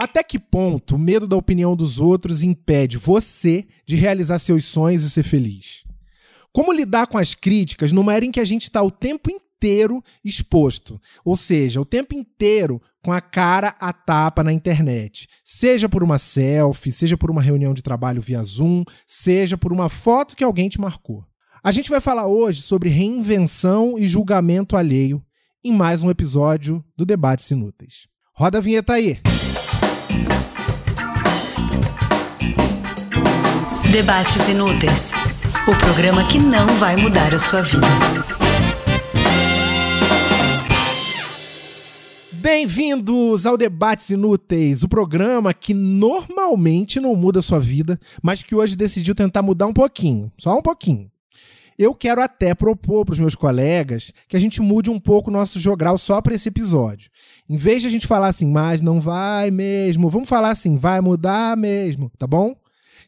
Até que ponto o medo da opinião dos outros impede você de realizar seus sonhos e ser feliz? Como lidar com as críticas numa era em que a gente está o tempo inteiro exposto? Ou seja, o tempo inteiro com a cara a tapa na internet. Seja por uma selfie, seja por uma reunião de trabalho via Zoom, seja por uma foto que alguém te marcou. A gente vai falar hoje sobre reinvenção e julgamento alheio em mais um episódio do Debates Inúteis. Roda a vinheta aí! Debates Inúteis o programa que não vai mudar a sua vida. Bem-vindos ao Debates Inúteis, o programa que normalmente não muda a sua vida, mas que hoje decidiu tentar mudar um pouquinho, só um pouquinho. Eu quero até propor para os meus colegas que a gente mude um pouco o nosso jogral só para esse episódio. Em vez de a gente falar assim, mas não vai mesmo, vamos falar assim, vai mudar mesmo, tá bom?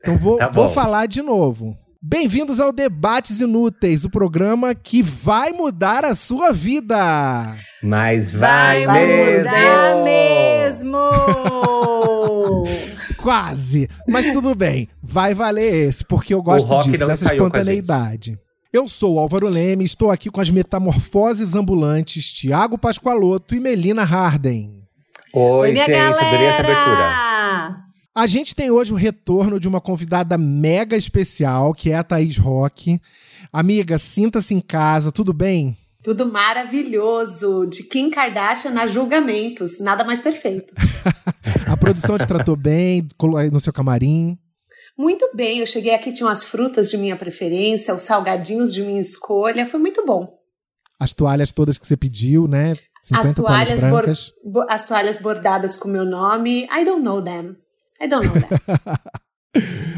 Então vou, tá bom. vou falar de novo. Bem-vindos ao Debates Inúteis, o programa que vai mudar a sua vida. Mas vai, vai mesmo. mudar mesmo. Quase, mas tudo bem. Vai valer esse, porque eu gosto disso, dessa espontaneidade. Eu sou o Álvaro Leme, estou aqui com as metamorfoses ambulantes Tiago Pascoaloto e Melina Harden. Oi, Oi gente, galera. adorei essa abertura. A gente tem hoje o retorno de uma convidada mega especial, que é a Thaís Roque. Amiga, sinta-se em casa, tudo bem? Tudo maravilhoso. De Kim Kardashian a julgamentos. Nada mais perfeito. a produção te tratou bem no seu camarim? Muito bem. Eu cheguei aqui, tinha umas frutas de minha preferência, os salgadinhos de minha escolha. Foi muito bom. As toalhas todas que você pediu, né? As toalhas, toalhas as toalhas bordadas com meu nome. I don't know them. I don't know that.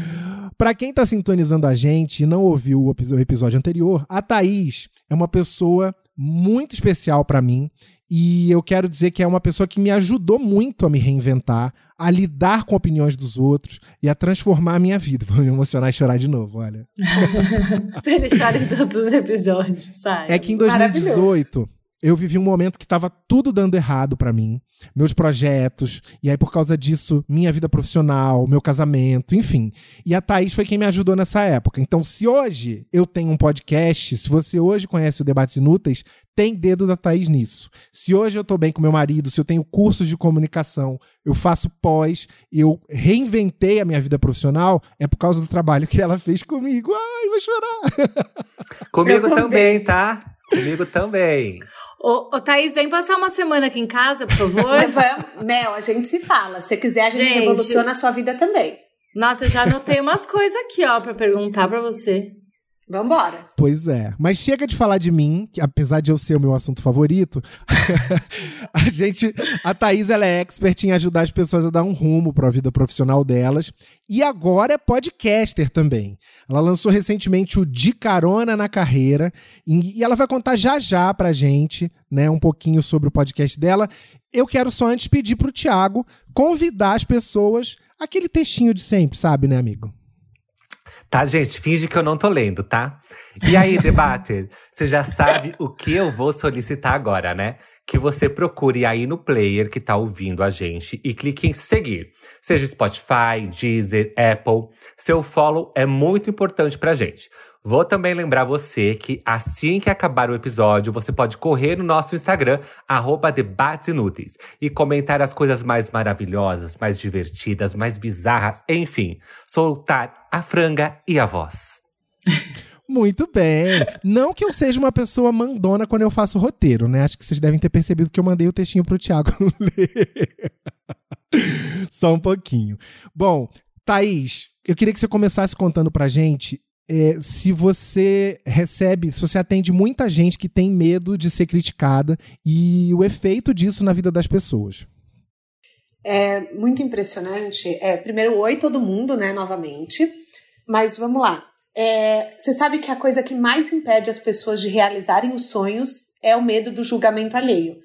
Para quem está sintonizando a gente e não ouviu o episódio anterior, a Thaís é uma pessoa muito especial para mim e eu quero dizer que é uma pessoa que me ajudou muito a me reinventar, a lidar com opiniões dos outros e a transformar a minha vida. Vou me emocionar e chorar de novo, olha. Ele chora em todos os episódios, sabe? É que em 2018 eu vivi um momento que estava tudo dando errado para mim, meus projetos, e aí por causa disso, minha vida profissional, meu casamento, enfim. E a Thaís foi quem me ajudou nessa época. Então, se hoje eu tenho um podcast, se você hoje conhece o Debates Inúteis, tem dedo da Thaís nisso. Se hoje eu tô bem com meu marido, se eu tenho cursos de comunicação, eu faço pós, eu reinventei a minha vida profissional, é por causa do trabalho que ela fez comigo. Ai, vou chorar. Comigo também, tá? Comigo também. Ô, ô, Thaís, vem passar uma semana aqui em casa, por favor. Mel, a gente se fala. Se quiser, a gente, gente revoluciona a sua vida também. Nossa, eu já anotei umas coisas aqui, ó, pra perguntar pra você. Vambora. Pois é. Mas chega de falar de mim, que apesar de eu ser o meu assunto favorito, a gente. A Thaís ela é expert em ajudar as pessoas a dar um rumo para a vida profissional delas. E agora é podcaster também. Ela lançou recentemente o De Carona na Carreira. E ela vai contar já já pra gente, né, um pouquinho sobre o podcast dela. Eu quero só antes pedir pro Thiago convidar as pessoas aquele textinho de sempre, sabe, né, amigo? Tá, gente? Finge que eu não tô lendo, tá? E aí, debater, você já sabe o que eu vou solicitar agora, né? Que você procure aí no player que tá ouvindo a gente e clique em seguir. Seja Spotify, Deezer, Apple. Seu follow é muito importante pra gente. Vou também lembrar você que assim que acabar o episódio, você pode correr no nosso Instagram, arroba debates inúteis, e comentar as coisas mais maravilhosas, mais divertidas, mais bizarras, enfim, soltar a franga e a voz. Muito bem. Não que eu seja uma pessoa mandona quando eu faço roteiro, né? Acho que vocês devem ter percebido que eu mandei o textinho pro Thiago ler. Só um pouquinho. Bom, Thaís, eu queria que você começasse contando pra gente é, se você recebe, se você atende muita gente que tem medo de ser criticada e o efeito disso na vida das pessoas. É muito impressionante. É, primeiro, oi todo mundo, né, novamente. Mas vamos lá. É, você sabe que a coisa que mais impede as pessoas de realizarem os sonhos é o medo do julgamento alheio.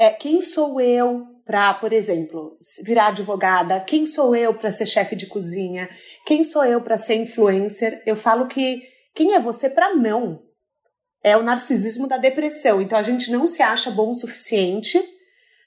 É, quem sou eu para, por exemplo, virar advogada? Quem sou eu para ser chefe de cozinha? Quem sou eu para ser influencer? Eu falo que quem é você para não? É o narcisismo da depressão. Então a gente não se acha bom o suficiente,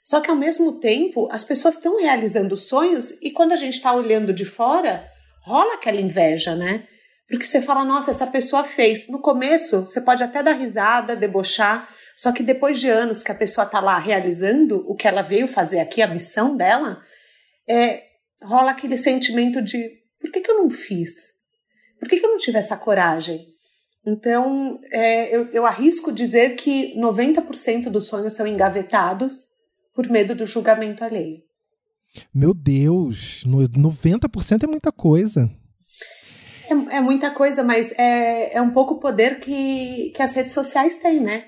Só que ao mesmo tempo, as pessoas estão realizando sonhos e quando a gente está olhando de fora, rola aquela inveja, né? Porque você fala, nossa, essa pessoa fez. No começo, você pode até dar risada, debochar, só que depois de anos que a pessoa está lá realizando o que ela veio fazer aqui, a missão dela, é, rola aquele sentimento de por que, que eu não fiz? Por que, que eu não tive essa coragem? Então, é, eu, eu arrisco dizer que 90% dos sonhos são engavetados por medo do julgamento alheio. Meu Deus, 90% é muita coisa. É, é, muita coisa, mas é, é um pouco o poder que, que as redes sociais têm, né?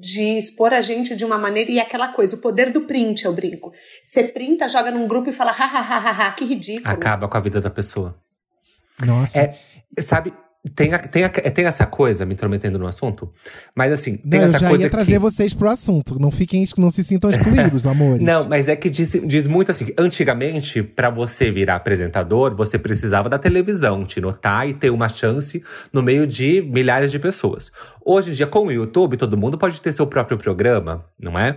De expor a gente de uma maneira. E é aquela coisa, o poder do print, eu brinco. Você printa, joga num grupo e fala, hahaha, que ridículo. Acaba com a vida da pessoa. Nossa. É, sabe, tem, a, tem, a, tem essa coisa, me intrometendo no assunto, mas assim, tem não, essa eu já coisa. ia trazer que... vocês pro assunto. Não fiquem, não se sintam excluídos, amores. Não, mas é que diz, diz muito assim: antigamente, para você virar apresentador, você precisava da televisão, te notar e ter uma chance no meio de milhares de pessoas. Hoje em dia, com o YouTube, todo mundo pode ter seu próprio programa, não é?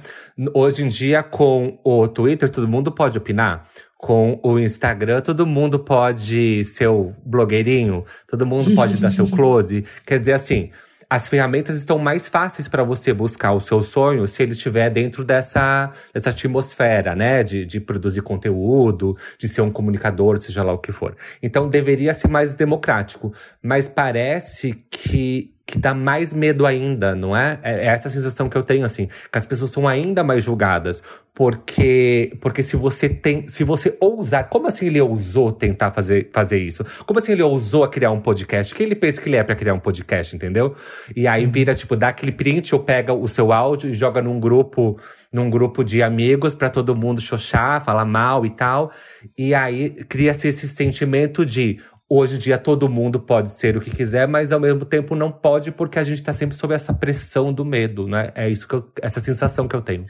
Hoje em dia, com o Twitter, todo mundo pode opinar com o Instagram, todo mundo pode ser o blogueirinho, todo mundo pode dar seu close. Quer dizer assim, as ferramentas estão mais fáceis para você buscar o seu sonho se ele estiver dentro dessa, dessa atmosfera, né? De, de produzir conteúdo, de ser um comunicador, seja lá o que for. Então deveria ser mais democrático. Mas parece que que dá mais medo ainda, não é? É essa sensação que eu tenho, assim, que as pessoas são ainda mais julgadas. Porque, porque se você tem, se você ousar, como assim ele ousou tentar fazer, fazer isso? Como assim ele ousou a criar um podcast? Quem ele pensa que ele é para criar um podcast, entendeu? E aí vira, tipo, dá aquele print ou pega o seu áudio e joga num grupo, num grupo de amigos para todo mundo xoxar, falar mal e tal. E aí cria-se esse sentimento de Hoje em dia todo mundo pode ser o que quiser, mas ao mesmo tempo não pode porque a gente está sempre sob essa pressão do medo, né? É isso que eu, essa sensação que eu tenho.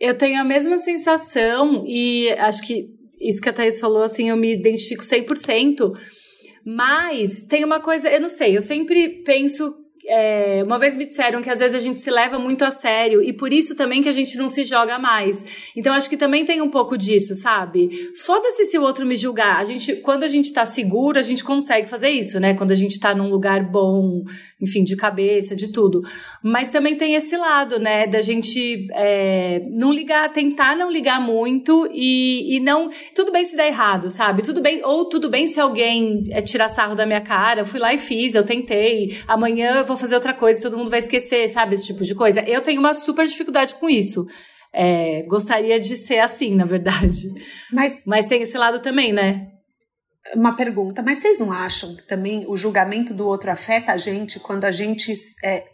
Eu tenho a mesma sensação e acho que isso que a Thaís falou, assim, eu me identifico 100%. Mas tem uma coisa, eu não sei, eu sempre penso é, uma vez me disseram que às vezes a gente se leva muito a sério e por isso também que a gente não se joga mais. Então acho que também tem um pouco disso, sabe? Foda-se se o outro me julgar. A gente, quando a gente tá seguro, a gente consegue fazer isso, né? Quando a gente tá num lugar bom, enfim, de cabeça, de tudo. Mas também tem esse lado, né? Da gente é, não ligar, tentar não ligar muito e, e não. Tudo bem se der errado, sabe? Tudo bem, ou tudo bem se alguém é, tirar sarro da minha cara. Eu fui lá e fiz, eu tentei. Amanhã eu vou fazer outra coisa e todo mundo vai esquecer, sabe? Esse tipo de coisa. Eu tenho uma super dificuldade com isso. É, gostaria de ser assim, na verdade. Mas, mas tem esse lado também, né? Uma pergunta, mas vocês não acham que também o julgamento do outro afeta a gente quando a gente é,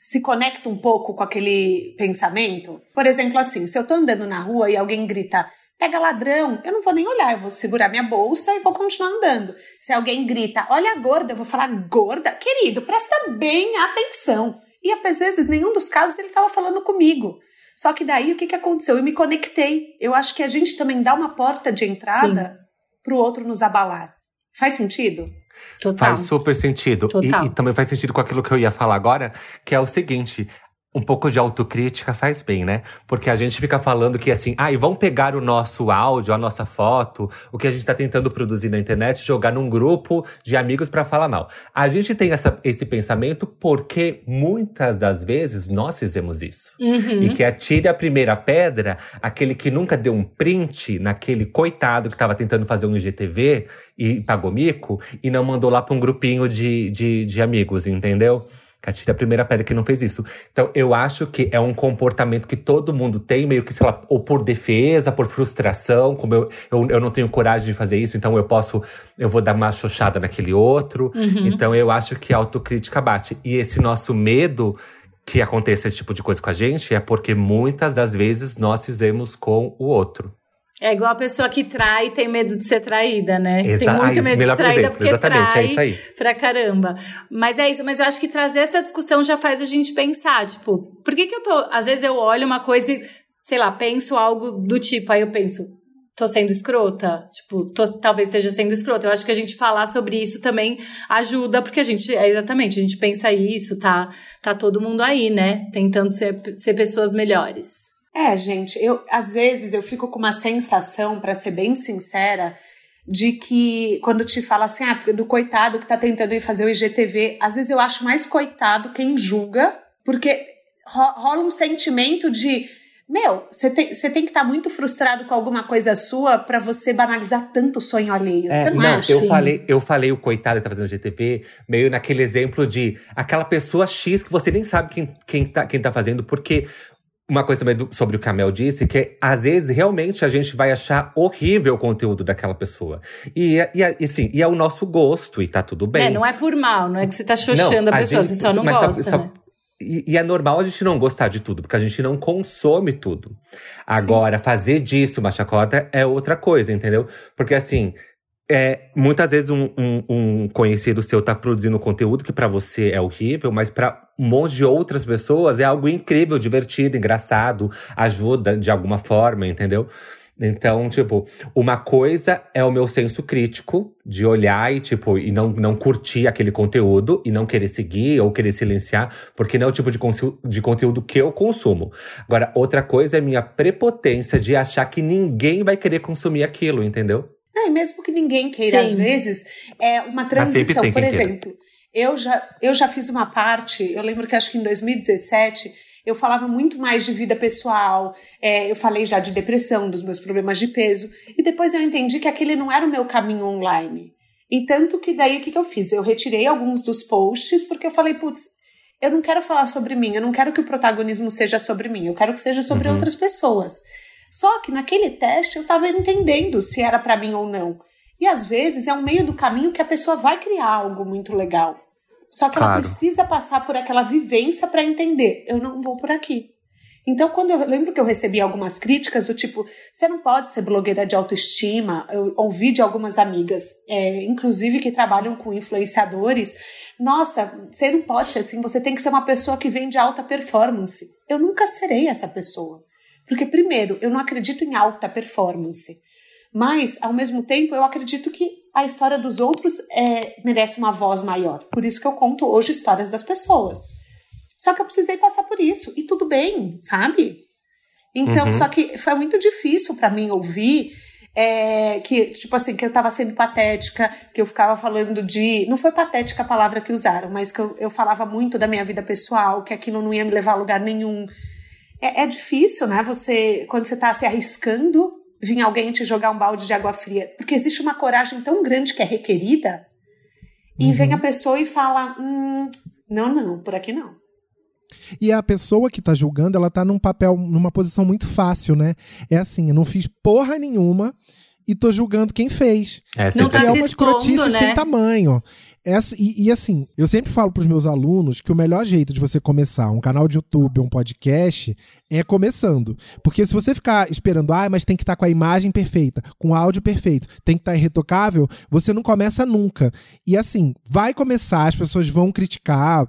se conecta um pouco com aquele pensamento? Por exemplo, assim, se eu tô andando na rua e alguém grita pega ladrão, eu não vou nem olhar, eu vou segurar minha bolsa e vou continuar andando. Se alguém grita, olha a gorda, eu vou falar, gorda? Querido, presta bem atenção. E às vezes, nenhum dos casos ele estava falando comigo. Só que daí o que, que aconteceu? Eu me conectei. Eu acho que a gente também dá uma porta de entrada para o outro nos abalar. Faz sentido? Total. Faz super sentido. E, e, também faz sentido com aquilo que eu ia falar agora, que é o seguinte: um pouco de autocrítica faz bem, né? Porque a gente fica falando que assim, ah, e vão pegar o nosso áudio, a nossa foto, o que a gente tá tentando produzir na internet, jogar num grupo de amigos para falar mal. A gente tem essa, esse pensamento porque muitas das vezes nós fizemos isso. Uhum. E que atire a primeira pedra, aquele que nunca deu um print naquele coitado que tava tentando fazer um IGTV e pagou mico e não mandou lá pra um grupinho de, de, de amigos, entendeu? Catira a primeira pedra que não fez isso. Então, eu acho que é um comportamento que todo mundo tem, meio que, sei lá, ou por defesa, por frustração, como eu, eu, eu não tenho coragem de fazer isso, então eu posso, eu vou dar uma xoxada naquele outro. Uhum. Então, eu acho que a autocrítica bate. E esse nosso medo que aconteça esse tipo de coisa com a gente é porque muitas das vezes nós fizemos com o outro. É igual a pessoa que trai e tem medo de ser traída, né? Exa tem muito medo de ser traída exemplo. porque Exatamente, trai é isso aí. pra caramba. Mas é isso, mas eu acho que trazer essa discussão já faz a gente pensar, tipo, por que que eu tô… Às vezes eu olho uma coisa e, sei lá, penso algo do tipo, aí eu penso, tô sendo escrota? Tipo, tô, talvez esteja sendo escrota. Eu acho que a gente falar sobre isso também ajuda, porque a gente, é exatamente, a gente pensa isso, tá, tá todo mundo aí, né? Tentando ser, ser pessoas melhores. É, gente, eu às vezes eu fico com uma sensação, para ser bem sincera, de que quando te fala assim, ah, do coitado que tá tentando ir fazer o IGTV, às vezes eu acho mais coitado quem julga, porque rola um sentimento de meu, você tem, tem que estar tá muito frustrado com alguma coisa sua para você banalizar tanto o sonho alheio. É, você não, não acha? Eu falei, eu falei o coitado que tá fazendo GTV, meio naquele exemplo de aquela pessoa X que você nem sabe quem, quem, tá, quem tá fazendo, porque uma coisa também sobre o que a Mel disse, que às vezes realmente a gente vai achar horrível o conteúdo daquela pessoa. E, e, e sim, e é o nosso gosto, e tá tudo bem. É, não é por mal, não é que você tá xoxando a, a pessoa, gente, você só não gosta, só, né? E, e, é normal a gente não gostar de tudo, porque a gente não consome tudo. Agora, Sim. fazer disso uma chacota é outra coisa, entendeu? Porque assim, é, muitas vezes um, um, um conhecido seu tá produzindo conteúdo que para você é horrível, mas para um monte de outras pessoas é algo incrível, divertido, engraçado, ajuda de alguma forma, entendeu? Então, tipo, uma coisa é o meu senso crítico de olhar e, tipo, e não, não curtir aquele conteúdo e não querer seguir ou querer silenciar, porque não é o tipo de, de conteúdo que eu consumo. Agora, outra coisa é minha prepotência de achar que ninguém vai querer consumir aquilo, entendeu? Não, e mesmo que ninguém queira, Sim. às vezes, é uma transição. Por exemplo, eu já, eu já fiz uma parte, eu lembro que acho que em 2017 eu falava muito mais de vida pessoal, é, eu falei já de depressão, dos meus problemas de peso, e depois eu entendi que aquele não era o meu caminho online. E tanto que daí o que, que eu fiz? Eu retirei alguns dos posts, porque eu falei, putz, eu não quero falar sobre mim, eu não quero que o protagonismo seja sobre mim, eu quero que seja sobre uhum. outras pessoas. Só que naquele teste eu estava entendendo se era para mim ou não. E às vezes é um meio do caminho que a pessoa vai criar algo muito legal. Só que claro. ela precisa passar por aquela vivência para entender, eu não vou por aqui. Então, quando eu lembro que eu recebi algumas críticas do tipo, você não pode ser blogueira de autoestima, eu ouvi de algumas amigas, é, inclusive que trabalham com influenciadores, nossa, você não pode ser assim, você tem que ser uma pessoa que vende alta performance. Eu nunca serei essa pessoa. Porque, primeiro, eu não acredito em alta performance. Mas, ao mesmo tempo, eu acredito que a história dos outros é, merece uma voz maior. Por isso que eu conto hoje histórias das pessoas. Só que eu precisei passar por isso. E tudo bem, sabe? Então, uhum. só que foi muito difícil para mim ouvir é, que, tipo assim, que eu tava sendo patética, que eu ficava falando de. Não foi patética a palavra que usaram, mas que eu, eu falava muito da minha vida pessoal, que aquilo não ia me levar a lugar nenhum. É, é difícil, né? Você, quando você tá se arriscando, vir alguém te jogar um balde de água fria. Porque existe uma coragem tão grande que é requerida. E uhum. vem a pessoa e fala: hum, não, não, por aqui não. E a pessoa que tá julgando, ela tá num papel, numa posição muito fácil, né? É assim, eu não fiz porra nenhuma e tô julgando quem fez. É, não tá é uma escrotice né? sem tamanho. Essa, e, e, assim, eu sempre falo para os meus alunos que o melhor jeito de você começar um canal de YouTube, um podcast, é começando. Porque se você ficar esperando, ah, mas tem que estar tá com a imagem perfeita, com o áudio perfeito, tem que estar tá irretocável, você não começa nunca. E assim, vai começar, as pessoas vão criticar,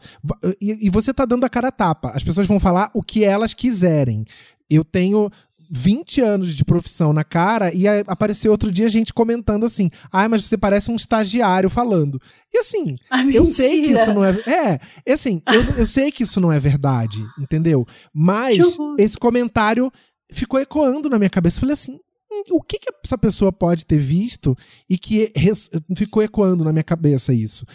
e, e você tá dando a cara a tapa. As pessoas vão falar o que elas quiserem. Eu tenho 20 anos de profissão na cara e apareceu outro dia gente comentando assim: ai, ah, mas você parece um estagiário falando. E assim, ah, eu sei que isso não é. É, assim, eu, eu sei que isso não é verdade, entendeu? Mas esse comentário ficou ecoando na minha cabeça. Eu falei assim: hum, o que, que essa pessoa pode ter visto e que ficou ecoando na minha cabeça isso?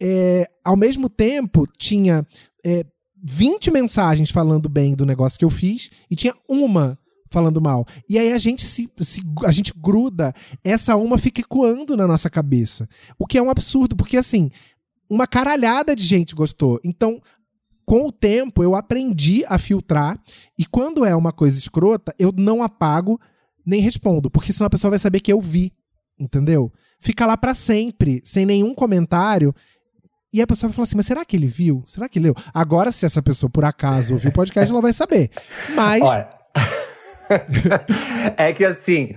É, ao mesmo tempo, tinha. É, 20 mensagens falando bem do negócio que eu fiz e tinha uma falando mal. E aí a gente se, se, a gente gruda, essa uma fica ecoando na nossa cabeça. O que é um absurdo, porque assim, uma caralhada de gente gostou. Então, com o tempo eu aprendi a filtrar e quando é uma coisa escrota, eu não apago nem respondo, porque senão a pessoa vai saber que eu vi, entendeu? Fica lá para sempre, sem nenhum comentário. E a pessoa vai falar assim: mas será que ele viu? Será que leu? Agora, se essa pessoa por acaso ouviu o podcast, ela vai saber. Mas. Olha. é que assim,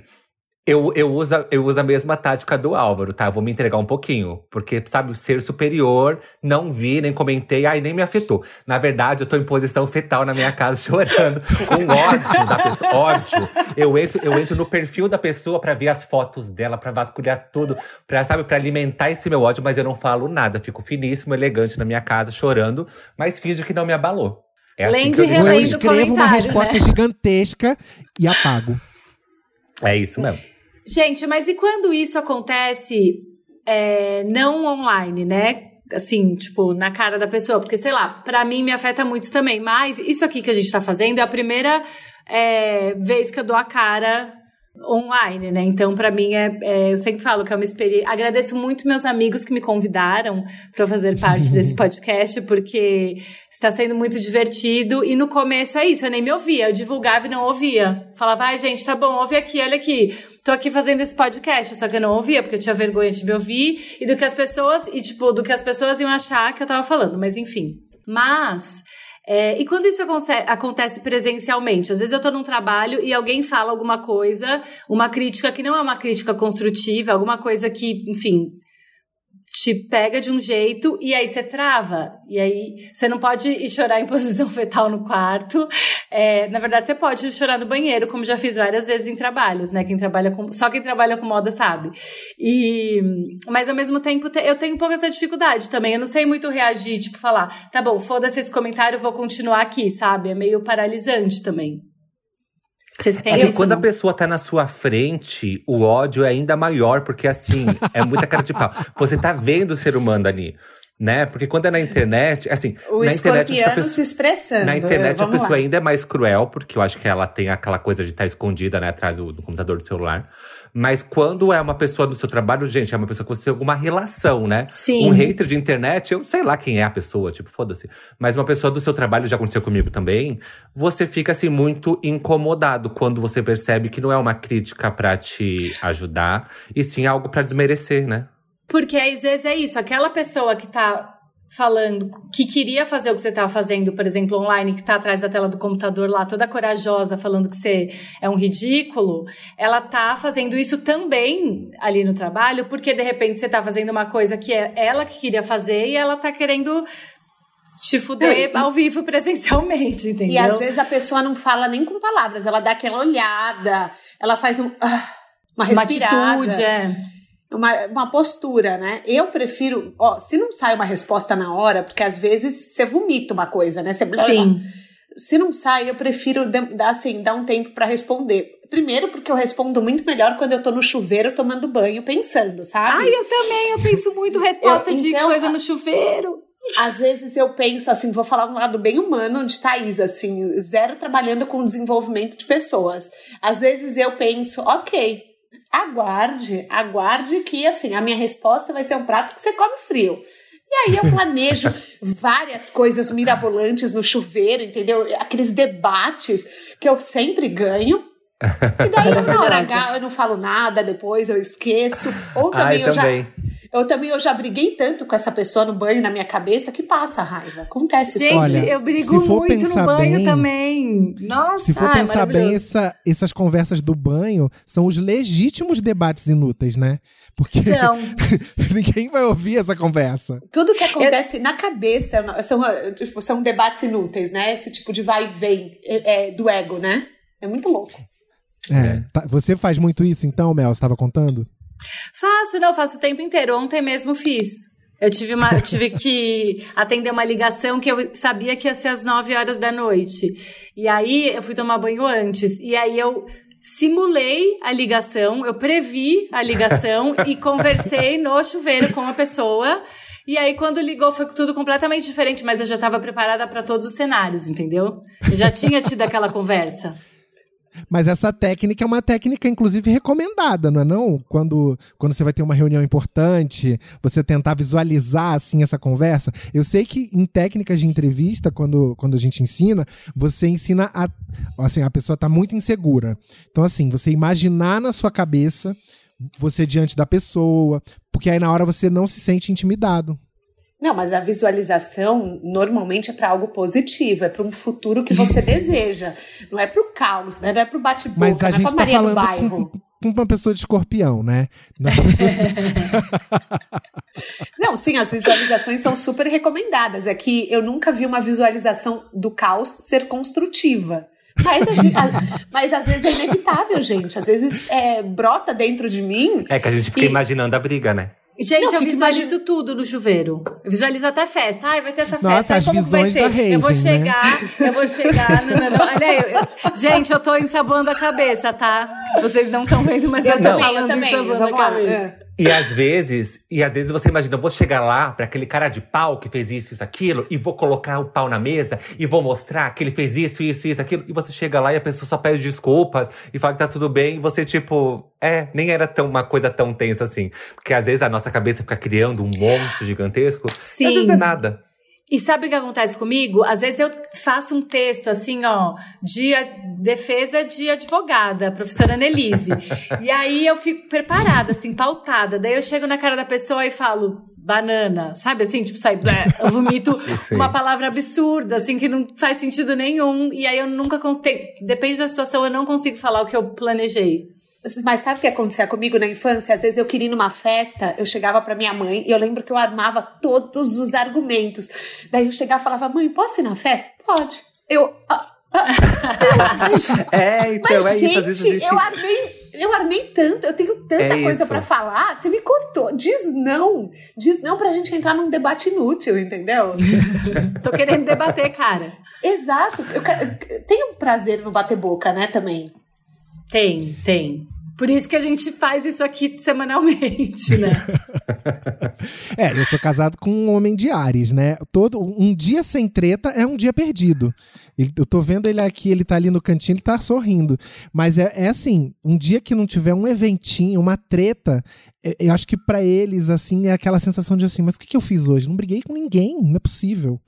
eu, eu, uso, eu uso a mesma tática do Álvaro, tá? Eu vou me entregar um pouquinho. Porque, sabe, ser superior, não vi, nem comentei, aí nem me afetou. Na verdade, eu tô em posição fetal na minha casa, chorando, com ódio da pessoa. Ódio. Eu entro, eu entro no perfil da pessoa para ver as fotos dela, para vasculhar tudo, pra, sabe, para alimentar esse meu ódio, mas eu não falo nada. Fico finíssimo, elegante na minha casa, chorando, mas finge que não me abalou. É assim Lendo que eu e. Ou eu relendo escrevo uma comentário, resposta né? gigantesca e apago. É isso mesmo. Gente, mas e quando isso acontece é, não online, né? Assim, tipo, na cara da pessoa? Porque, sei lá, pra mim me afeta muito também. Mas isso aqui que a gente tá fazendo é a primeira é, vez que eu dou a cara online, né? Então, pra mim, é, é- eu sempre falo que é uma experiência. Agradeço muito meus amigos que me convidaram pra fazer parte desse podcast, porque está sendo muito divertido. E no começo é isso, eu nem me ouvia, eu divulgava e não ouvia. Falava, ai, gente, tá bom, ouve aqui, olha aqui. Tô aqui fazendo esse podcast, só que eu não ouvia, porque eu tinha vergonha de me ouvir e do que as pessoas, e tipo, do que as pessoas iam achar que eu tava falando, mas enfim. Mas. É, e quando isso aconte- acontece presencialmente? Às vezes eu tô num trabalho e alguém fala alguma coisa, uma crítica que não é uma crítica construtiva, alguma coisa que, enfim, te pega de um jeito e aí você trava. E aí você não pode ir chorar em posição fetal no quarto. É, na verdade, você pode chorar no banheiro, como já fiz várias vezes em trabalhos, né? Quem trabalha com, só quem trabalha com moda sabe. E, mas ao mesmo tempo, te- eu tenho um pouco essa dificuldade também. Eu não sei muito reagir, tipo, falar, tá bom, foda-se esse comentário, vou continuar aqui, sabe? É meio paralisante também. Vocês têm É isso? quando a pessoa tá na sua frente, o ódio é ainda maior, porque assim, é muita cara de pau. Você tá vendo o ser humano ali, né? Porque quando é na internet, assim, O na internet acho que a pessoa. se expressando. Na internet a pessoa lá. ainda é mais cruel, porque eu acho que ela tem aquela coisa de estar escondida, né, atrás do, do computador do celular. Mas quando é uma pessoa do seu trabalho, gente, é uma pessoa que você tem alguma relação, né? Sim. Um hater de internet, eu sei lá quem é a pessoa, tipo, foda-se. Mas uma pessoa do seu trabalho, já aconteceu comigo também, você fica assim muito incomodado quando você percebe que não é uma crítica pra te ajudar, e sim algo pra desmerecer, né? Porque às vezes é isso, aquela pessoa que tá falando, que queria fazer o que você tá fazendo, por exemplo, online, que tá atrás da tela do computador lá, toda corajosa, falando que você é um ridículo, ela tá fazendo isso também ali no trabalho, porque de repente você tá fazendo uma coisa que é ela que queria fazer e ela tá querendo te fuder É, ao vivo presencialmente, entendeu? E às vezes a pessoa não fala nem com palavras, ela dá aquela olhada, ela faz um, ah, uma uma respirada, atitude, é. Uma, uma postura, né? Eu prefiro, ó, se não sai uma resposta na hora, porque às vezes você vomita uma coisa, né? Você. Sim. Se não sai, eu prefiro dar assim, dar um tempo pra responder. Primeiro porque eu respondo muito melhor quando eu tô no chuveiro tomando banho, pensando, sabe? Ai, eu também, eu penso muito resposta Eu- de então, coisa no chuveiro. Às vezes eu penso assim, vou falar um lado bem humano de Thaís, assim, zero trabalhando com desenvolvimento de pessoas. Às vezes eu penso, ok, aguarde, aguarde que assim, a minha resposta vai ser um prato que você come frio. E aí eu planejo várias coisas mirabolantes no chuveiro, entendeu? Aqueles debates que eu sempre ganho. E daí na hora H eu não falo nada, depois eu esqueço. Ou também Ai, eu já também. Eu também eu já briguei tanto com essa pessoa no banho na minha cabeça que passa a raiva. Acontece isso. Gente, Olha, eu brigo muito no banho bem- também. Nossa, Se for ai, pensar bem, essa- essas conversas do banho são os legítimos debates inúteis, né? Porque São. ninguém vai ouvir essa conversa. Tudo que acontece na cabeça são, tipo, são debates inúteis, né? Esse tipo de vai e vem é, é, do ego, né? É muito louco. É. Tá- você faz muito isso, então, Mel? Você estava contando? Faço, não, faço o tempo inteiro. Ontem mesmo fiz. Eu tive, uma, eu tive que atender uma ligação que eu sabia que ia ser às 9 horas da noite. E aí eu fui tomar banho antes. E aí eu simulei a ligação, eu previ a ligação e conversei no chuveiro com a pessoa. E aí, quando ligou, foi tudo completamente diferente, mas eu já estava preparada para todos os cenários, entendeu? Eu já tinha tido aquela conversa. Mas essa técnica é uma técnica, inclusive, recomendada, não é não? Quando, quando você vai ter uma reunião importante, você tentar visualizar, assim, essa conversa. Eu sei que em técnicas de entrevista, quando, quando a gente ensina, você ensina a... Assim, a pessoa tá muito insegura. Então, assim, você imaginar na sua cabeça você diante da pessoa, porque aí na hora você não se sente intimidado. Não, mas a visualização normalmente é para algo positivo, é para um futuro que você deseja. Não é para o caos, né? Não é para o bate-boca, Mas não a é gente para tá Maria do falando bairro. com, com uma pessoa de escorpião, né? Não, sim, as visualizações são super recomendadas. É que eu nunca vi uma visualização do caos ser construtiva. Mas, a- mas às vezes é inevitável, gente. Às vezes é, brota dentro de mim. É que a gente fica E- imaginando a briga, né? Gente, Não, eu visualizo tudo no chuveiro. Eu visualizo até festa. Ai, vai ter essa Nossa, festa. Ai, as como que vai ser? da Raven, eu vou né? chegar, eu vou chegar. Não, não, não. Olha aí. eu- gente, eu tô ensabando a cabeça, tá? Vocês não estão vendo, mas eu, Eu tô também, eu falando também. ensabando a cabeça. É. E às vezes, e às vezes você imagina, eu vou chegar lá pra aquele cara de pau que fez isso, isso, aquilo, e vou colocar o pau na mesa e vou mostrar que ele fez isso, isso, isso, aquilo. E você chega lá e a pessoa só pede desculpas e fala que tá tudo bem, e você, tipo, é, nem era tão, uma coisa tão tensa assim. Porque às vezes a nossa cabeça fica criando um monstro gigantesco. Sim. às vezes é nada. E sabe o que acontece comigo? Às vezes eu faço um texto assim, ó, de defesa de advogada, professora Nelise. e aí eu fico preparada, assim, pautada. Daí eu chego na cara da pessoa e falo banana, sabe assim? Tipo, sai, blé, eu vomito uma palavra absurda, assim, que não faz sentido nenhum. E aí eu nunca consigo. Depende da situação, eu não consigo falar o que eu planejei. Mas sabe o que acontecia comigo na infância? Às vezes eu queria ir numa festa, eu chegava pra minha mãe e eu lembro que eu armava todos os argumentos. Daí eu chegava e falava, mãe, posso ir na festa? Pode. Eu. ah, ah, mas, É, então, mas, é gente, isso. Às vezes a gente. eu armei. Eu armei tanto, eu tenho tanta É coisa pra falar, você me cortou. Diz não. Diz não pra gente entrar num debate inútil, entendeu? Tô querendo debater, cara. Exato. Eu quero- tenho prazer no bater boca, né, também. Tem, tem. Por isso que a gente faz isso aqui semanalmente, né? É, eu sou casado com um homem de Ares, né? Todo, um dia sem treta é um dia perdido. Eu tô vendo ele aqui, ele tá ali no cantinho, ele tá sorrindo. Mas é, é assim, um dia que não tiver um eventinho, uma treta, eu acho que pra eles, assim, é aquela sensação de assim, mas o que, que eu fiz hoje? Não briguei com ninguém, não é possível.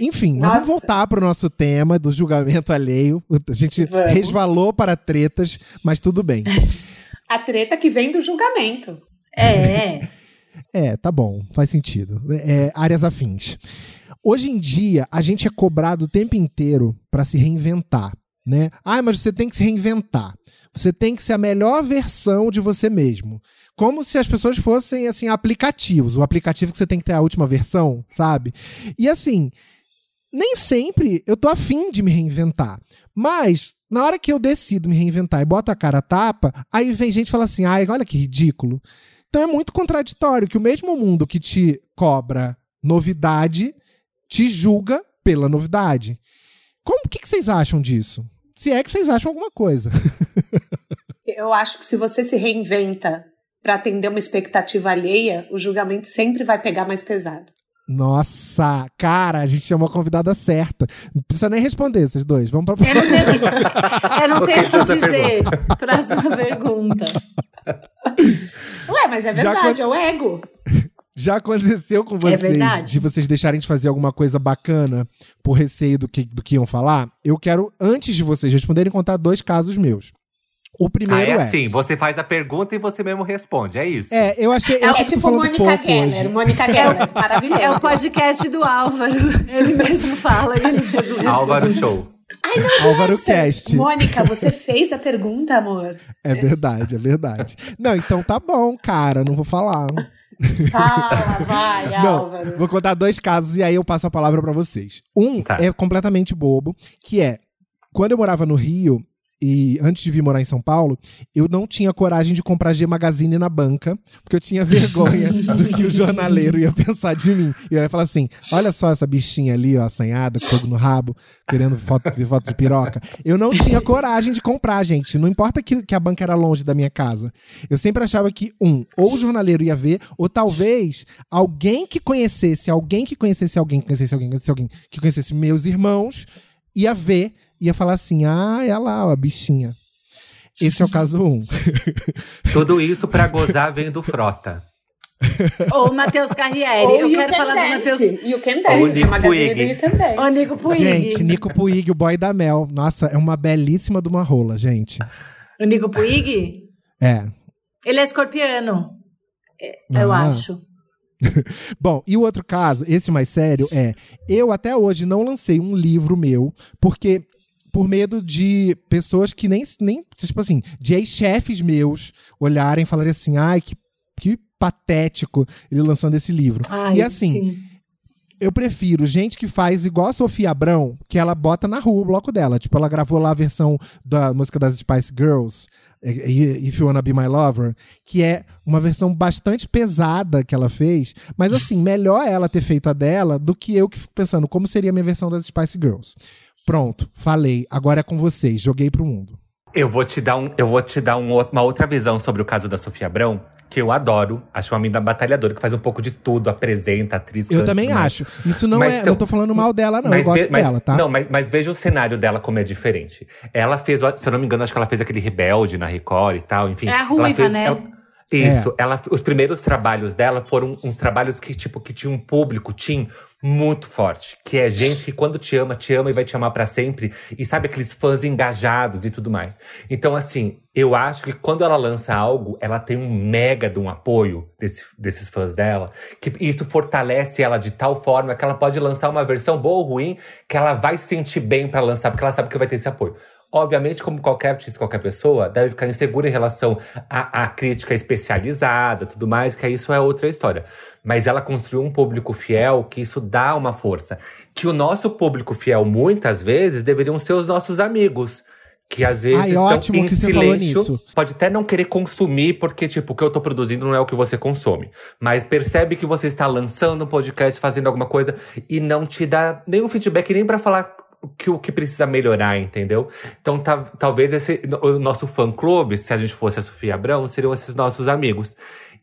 Enfim, mas vamos Nossa. voltar pro nosso tema do julgamento alheio. A gente Vamos. resvalou para tretas, mas tudo bem. A treta que vem do julgamento. É. É, tá bom, faz sentido. É, áreas afins. Hoje em dia, a gente é cobrado o tempo inteiro para se reinventar, né? Ah, mas você tem que se reinventar. Você tem que ser a melhor versão de você mesmo. Como se as pessoas fossem, assim, aplicativos. O aplicativo que você tem que ter a última versão, sabe? E assim, nem sempre eu tô afim de me reinventar. Mas, na hora que eu decido me reinventar e boto a cara a tapa, aí vem gente e fala assim, ai, olha que ridículo. Então é muito contraditório que o mesmo mundo que te cobra novidade te julga pela novidade. Como que, que vocês acham disso? Se é que vocês acham alguma coisa. Eu acho que se você se reinventa para atender uma expectativa alheia, o julgamento sempre vai pegar mais pesado. Nossa, cara, a gente chamou a convidada certa. Não precisa nem responder esses dois. Vamos pra Eu não tenho, eu não tenho o que dizer. Próxima pergunta. Ué, mas é Já verdade, é o ego. Já aconteceu com vocês verdade. de vocês deixarem de fazer alguma coisa bacana por receio do que, do que iam falar? Eu quero, antes de vocês responderem, contar dois casos meus. O Ah, primeiro é é. assim, você faz a pergunta e você mesmo responde, é isso. É, eu achei. Eu É, acho é tipo Mônica Geller. Mônica Geller, maravilhoso. É o podcast do Álvaro. Ele mesmo fala e ele mesmo responde. Álvaro Show. Álvaro Cast. Mônica, você fez a pergunta, amor? É verdade, é verdade. Não, então tá bom, cara, não vou falar. Fala, vai, Não, Álvaro. vou contar dois casos e aí eu passo a palavra pra vocês. Um Tá. é completamente bobo, que é quando eu morava no Rio e antes de vir morar em São Paulo, eu não tinha coragem de comprar G Magazine na banca, porque eu tinha vergonha do que o jornaleiro ia pensar de mim. E eu ia falar assim: olha só essa bichinha ali, ó, assanhada, com fogo no rabo, querendo foto, ver foto de piroca. Eu não tinha coragem de comprar, gente. Não importa que, que a banca era longe da minha casa. Eu sempre achava que, um, ou o jornaleiro ia ver, ou talvez alguém que conhecesse, alguém que conhecesse alguém, que conhecesse alguém, que conhecesse alguém, que conhecesse meus irmãos, ia ver, ia falar assim: ah, é lá, a bichinha. Esse é o caso um. Tudo isso pra gozar vem do Frota. Ou Matheus Carriere. Ou eu quero falar do Dance. Matheus. You Can Ou Dance, Nico do Puig. Ô, Nico Puig. Gente, Nico Puig, o boy da Mel. Nossa, é uma belíssima de uma rola, gente. O Nico Puig? É. Ele é escorpiano. É, eu Ah. acho. Bom, e o outro caso, esse mais sério, é: eu até hoje não lancei um livro meu, porque por medo de pessoas que nem, nem tipo assim, de ex-chefes meus olharem e falarem assim, ai, que, que patético ele lançando esse livro. Ai, e assim, sim. eu prefiro gente que faz igual a Sofia Abrão, que ela bota na rua o bloco dela. Tipo, ela gravou lá a versão da música das Spice Girls. If You Wanna Be My Lover, que é uma versão bastante pesada que ela fez, mas assim, melhor ela ter feito a dela do que eu que fico pensando como seria a minha versão das Spice Girls. Pronto, falei, agora é com vocês, joguei pro mundo. Eu vou te dar, um, eu vou te dar um, uma outra visão sobre o caso da Sofia Abrão, que eu adoro. Acho uma menina batalhadora que faz um pouco de tudo, apresenta, atriz. Eu canta, também mas- acho. Isso não Mas é. então- não tô falando mal dela, não. eu Mas, gosto ve- mas- dela, tá? Não, mas, mas veja o cenário dela como é diferente. Ela fez, se eu não me engano, acho que ela fez aquele Rebelde na Record e tal, enfim. É a ela Ruiva, fez, né? ela- isso, ela, os primeiros trabalhos dela foram uns trabalhos que, tipo, que tinha um público, tinha muito forte. Que é gente que quando te ama, te ama e vai te amar pra sempre. E sabe, aqueles fãs engajados e tudo mais. Então, assim, eu acho que quando ela lança algo, ela tem um mega de um apoio desse- desses fãs dela. Que isso fortalece ela de tal forma que ela pode lançar uma versão boa ou ruim, que ela vai se sentir bem pra lançar, porque ela sabe que vai ter esse apoio. Obviamente, como qualquer artista, qualquer pessoa, deve ficar insegura em relação à, crítica especializada, tudo mais, que isso é outra história. Mas ela construiu um público fiel que isso dá uma força. Que o nosso público fiel, muitas vezes, deveriam ser os nossos amigos. Que às vezes Ai, estão em silêncio. Pode até não querer consumir, porque, tipo, o que eu tô produzindo não é o que você consome. Mas percebe que você está lançando um podcast, fazendo alguma coisa, e não te dá nenhum feedback nem pra falar que, o que precisa melhorar, entendeu? Então, ta- talvez esse, o nosso fã-clube, se a gente fosse a Sofia Abrão, seriam esses nossos amigos.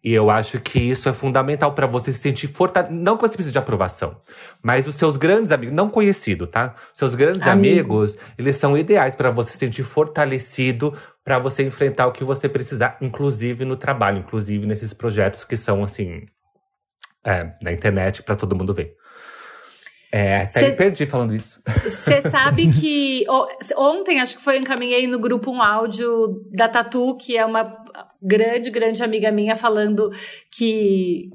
E eu acho que isso é fundamental pra você se sentir fortalecido. Não que você precise de aprovação, mas os seus grandes amigos, não conhecido, tá? Seus grandes Amigo. amigos, eles são ideais pra você se sentir fortalecido pra você enfrentar o que você precisar, inclusive no trabalho, inclusive nesses projetos que são assim, é, na internet pra todo mundo ver. É, até Cê- me perdi falando isso. Você sabe que ontem, acho que foi, eu encaminhei no grupo um áudio da Tatu, que é uma grande, grande amiga minha, falando que.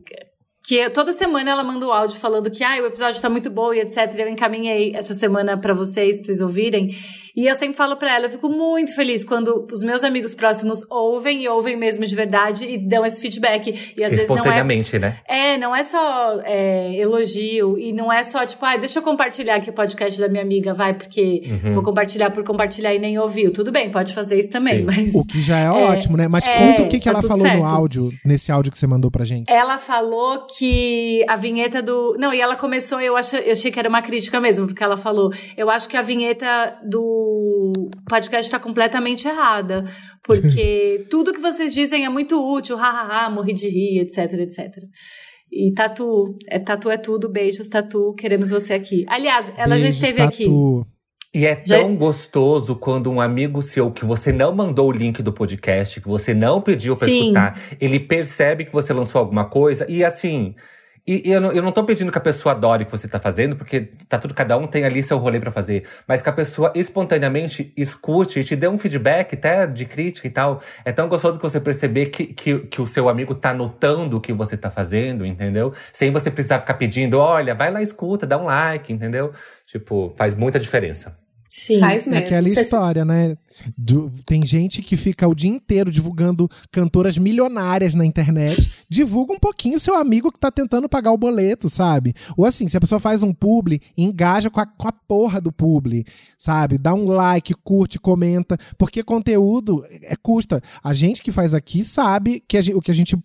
Que toda semana ela manda um áudio falando que ah, o episódio tá muito bom e etc. E eu encaminhei essa semana pra vocês, pra vocês ouvirem. E eu sempre falo pra ela, eu fico muito feliz quando os meus amigos próximos ouvem e ouvem mesmo de verdade e dão esse feedback. E às vezes não é Espontaneamente, né? é, não é só é, elogio e não é só tipo, ah, deixa eu compartilhar aqui o podcast da minha amiga, vai, porque Uhum. vou compartilhar por compartilhar e nem ouviu. Tudo bem, pode fazer isso também, Sim. mas. O que já é, ótimo, né? Mas é, conta o que, que tá ela falou certo. no áudio, nesse áudio que você mandou pra gente. Ela falou que a vinheta do. Não, e ela começou, eu, ach... eu achei que era uma crítica mesmo, porque ela falou: eu acho que a vinheta do podcast tá completamente errada. Porque tudo que vocês dizem é muito útil, hahaha, morri de rir, etc, etc. E Tatu, é, Tatu é tudo, beijos, Tatu, queremos você aqui. Aliás, ela já Beijos, esteve aqui. Tatu. E é Já- tão gostoso quando um amigo seu que você não mandou o link do podcast, que você não pediu pra Sim. escutar, ele percebe que você lançou alguma coisa e assim. E, eu, não, eu não tô pedindo que a pessoa adore o que você tá fazendo, porque tá tudo, cada um tem ali seu rolê pra fazer. Mas que a pessoa espontaneamente escute e te dê um feedback, até de crítica e tal. É tão gostoso que você perceber que, que, que o seu amigo tá notando o que você tá fazendo, entendeu? Sem você precisar ficar pedindo, olha, vai lá, escuta, dá um like, entendeu? Tipo, faz muita diferença. Sim. Faz É mesmo. aquela Você- história, né? Do- tem gente que fica o dia inteiro divulgando cantoras milionárias na internet. Divulga um pouquinho seu amigo que tá tentando pagar o boleto, sabe? Ou assim, se a pessoa faz um publi, engaja com a, com a porra do publi, sabe? Dá um like, curte, comenta. Porque conteúdo é custa. A gente que faz aqui sabe que a o que a gente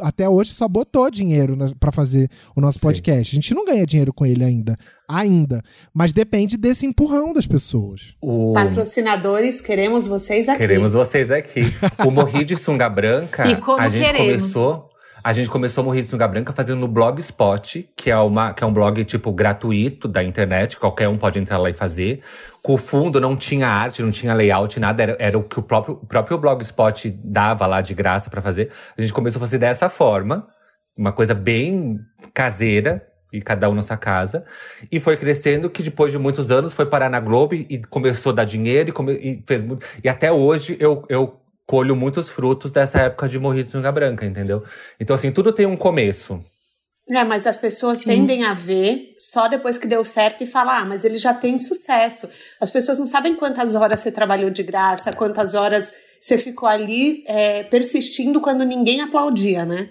até hoje só botou dinheiro pra fazer o nosso Sim. podcast. A gente não ganha dinheiro com ele ainda. Ainda. Mas depende desse empurrão das pessoas. O... Patrocinadores, queremos vocês aqui. Queremos vocês aqui. O Morri de Sunga Branca, E como a gente queremos. começou. A gente começou a Morri de Sunga Branca fazendo no Blogspot, que é, uma, que é um blog, tipo, gratuito da internet, qualquer um pode entrar lá e fazer. Com o fundo não tinha arte, não tinha layout, nada, era, era o que o próprio, o próprio Blogspot dava lá de graça pra fazer. A gente começou a fazer dessa forma, uma coisa bem caseira, e cada um na sua casa. E foi crescendo que depois de muitos anos foi parar na Globo e, e começou a dar dinheiro e, come- e fez muito. E até hoje eu, eu colho muitos frutos dessa época de Morrito de Sunga Branca, entendeu? Então, assim, tudo tem um começo. É, mas as pessoas tendem a ver só depois que deu certo e falar, ah, mas ele já tem sucesso. As pessoas não sabem quantas horas você trabalhou de graça, quantas horas você ficou ali é, persistindo quando ninguém aplaudia, né?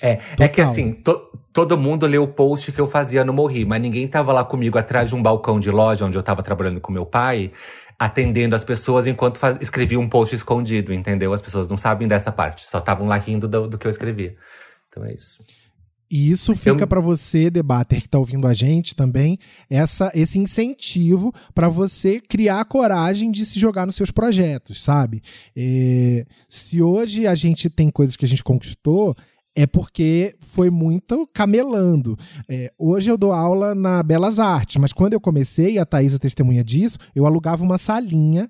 É, é que Total. assim, to- todo mundo leu o post que eu fazia no Morri, mas ninguém tava lá comigo atrás de um balcão de loja onde eu tava trabalhando com meu pai, atendendo as pessoas enquanto faz, escrevia um post escondido, entendeu? As pessoas não sabem dessa parte, só estavam lá rindo do, do, que eu escrevia. Então é isso. E isso fica para você, debater que está ouvindo a gente também, essa, esse incentivo para você criar a coragem de se jogar nos seus projetos, sabe? É, se hoje a gente tem coisas que a gente conquistou, é porque foi muito camelando. É, hoje eu dou aula na Belas Artes, mas quando eu comecei, a Thaís é testemunha disso, eu alugava uma salinha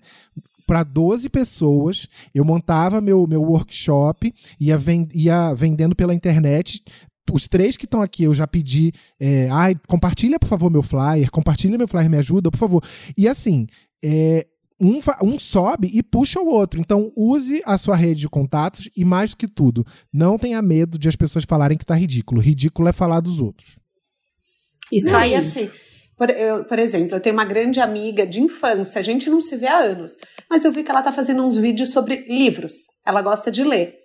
para 12 pessoas, eu montava meu, meu workshop, ia, vend, ia vendendo pela internet, os três que estão aqui, eu já pedi. É, ai, compartilha, por favor, meu flyer, compartilha meu flyer, me ajuda, por favor. E assim, é, um, um sobe e puxa o outro. Então, use a sua rede de contatos e, mais do que tudo, não tenha medo de as pessoas falarem que tá ridículo. Ridículo é falar dos outros. Isso não, aí. assim, por, eu, por, exemplo, eu tenho uma grande amiga de infância, a gente não se vê há anos, mas eu vi que ela tá fazendo uns vídeos sobre livros. Ela gosta de ler.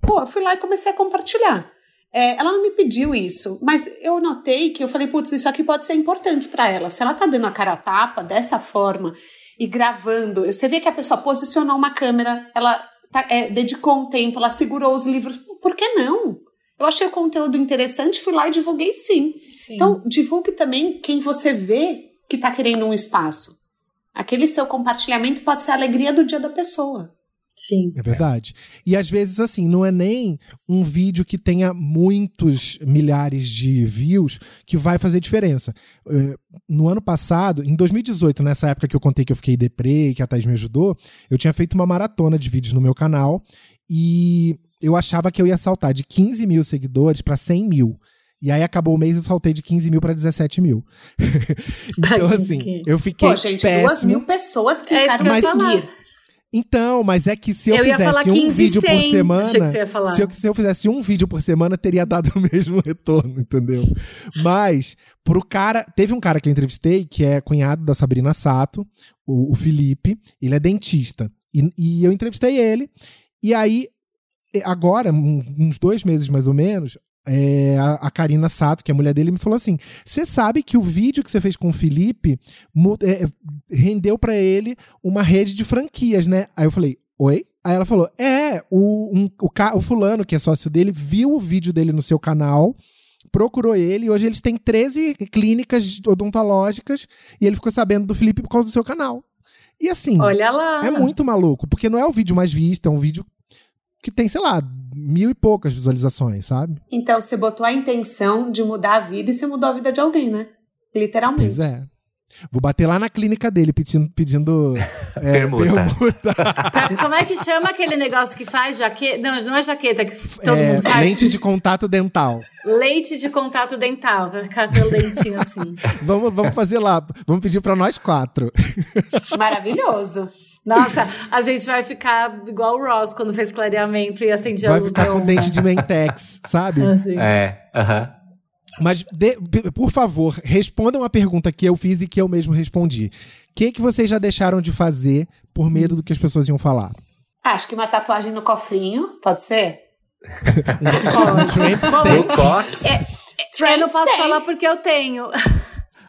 Pô, eu fui lá e comecei a compartilhar. É, ela não me pediu isso, mas eu notei que eu falei, putz, isso aqui pode ser importante para ela. Se ela tá dando a cara a tapa dessa forma e gravando. Você vê que a pessoa posicionou uma câmera, ela tá, é, dedicou um tempo, ela segurou os livros. Por que não? Eu achei o conteúdo interessante, fui lá e divulguei sim. sim. Então, divulgue também quem você vê que está querendo um espaço. Aquele seu compartilhamento pode ser a alegria do dia da pessoa. Sim. É verdade. E às vezes, assim, não é nem um vídeo que tenha muitos milhares de views que vai fazer diferença. É, no ano passado, em 2018, nessa época que eu contei que eu fiquei deprê e que a Thais me ajudou, eu tinha feito uma maratona de vídeos no meu canal e eu achava que eu ia saltar de 15 mil seguidores para 100 mil. E aí acabou o mês e eu saltei de 15 mil para 17 mil. então, assim, eu fiquei. Pô, gente, péssimo. duas mil pessoas que é querem seguir. Então, mas é que se eu, eu fizesse um vídeo 100. por semana. Se eu, se eu fizesse um vídeo por semana, teria dado o mesmo retorno, entendeu? Mas, pro cara. Teve um cara que eu entrevistei, que é cunhado da Sabrina Sato, o, o Felipe, ele é dentista. E, e eu entrevistei ele. E aí, agora, uns dois meses mais ou menos, é, a, a Karina Sato, que é a mulher dele, me falou assim: Você sabe que o vídeo que você fez com o Felipe é, rendeu para ele uma rede de franquias, né? Aí eu falei: Oi? Aí ela falou: É, o, um, o, o fulano, que é sócio dele, viu o vídeo dele no seu canal procurou ele e hoje eles têm 13 clínicas odontológicas e ele ficou sabendo do Felipe por causa do seu canal. E assim, Olha lá. é muito maluco, porque não é o vídeo mais visto, é um vídeo que tem, sei lá, mil e poucas visualizações, sabe? Então você botou a intenção de mudar a vida e você mudou a vida de alguém, né? Literalmente. Pois é. Vou bater lá na clínica dele pedindo, pedindo é, permuta. permuta. Como é que chama aquele negócio que faz jaqueta? Não, não é jaqueta que todo é, mundo faz. Lente de contato dental. Leite de contato dental, vai ficar com o dentinho assim. vamos, vamos fazer lá. Vamos pedir para nós quatro. Maravilhoso. Nossa, a gente vai ficar igual o Ross quando fez clareamento e acendia a luz. Vai ficar com dente de Mentex, sabe? Assim. É, aham. Uh -huh. Mas, de, por favor, respondam a pergunta que eu fiz e que eu mesmo respondi. O que, que vocês já deixaram de fazer por medo do que as pessoas iam falar? Acho que uma tatuagem no cofrinho, pode ser? pode. No cox? É, é, eu não posso falar porque eu tenho.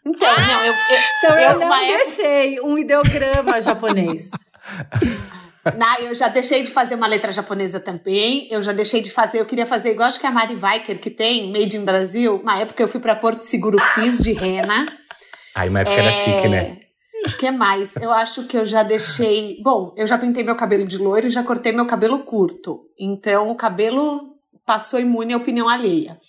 Então, não, eu, eu, então eu, eu não deixei um ideograma japonês. Não, eu já deixei de fazer uma letra japonesa também. Eu já deixei de fazer. Eu queria fazer igual acho que a Mari Weicker, que tem, Made in Brasil. Uma época eu fui para Porto Seguro, fiz de rena. Aí uma época é... era chique, né? O que mais? Eu acho que eu já deixei. Bom, eu já pintei meu cabelo de loiro e já cortei meu cabelo curto. Então o cabelo passou imune à opinião alheia.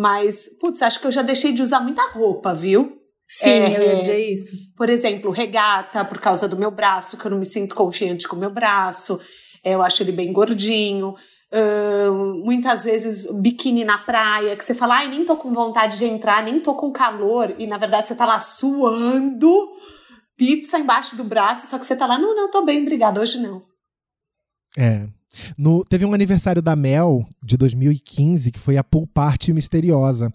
Mas, putz, acho que eu já deixei de usar muita roupa, viu? Sim, é, eu ia dizer isso. Por exemplo, regata, por causa do meu braço, que eu não me sinto confiante com o meu braço. É, eu acho ele bem gordinho. Uh, muitas vezes biquíni na praia, que você fala, ai, nem tô com vontade de entrar, nem tô com calor, e na verdade você tá lá suando, pizza embaixo do braço, só que você tá lá, não, não, tô bem, obrigada, hoje não. É, no, teve um aniversário da Mel de 2015 que foi a pool party misteriosa.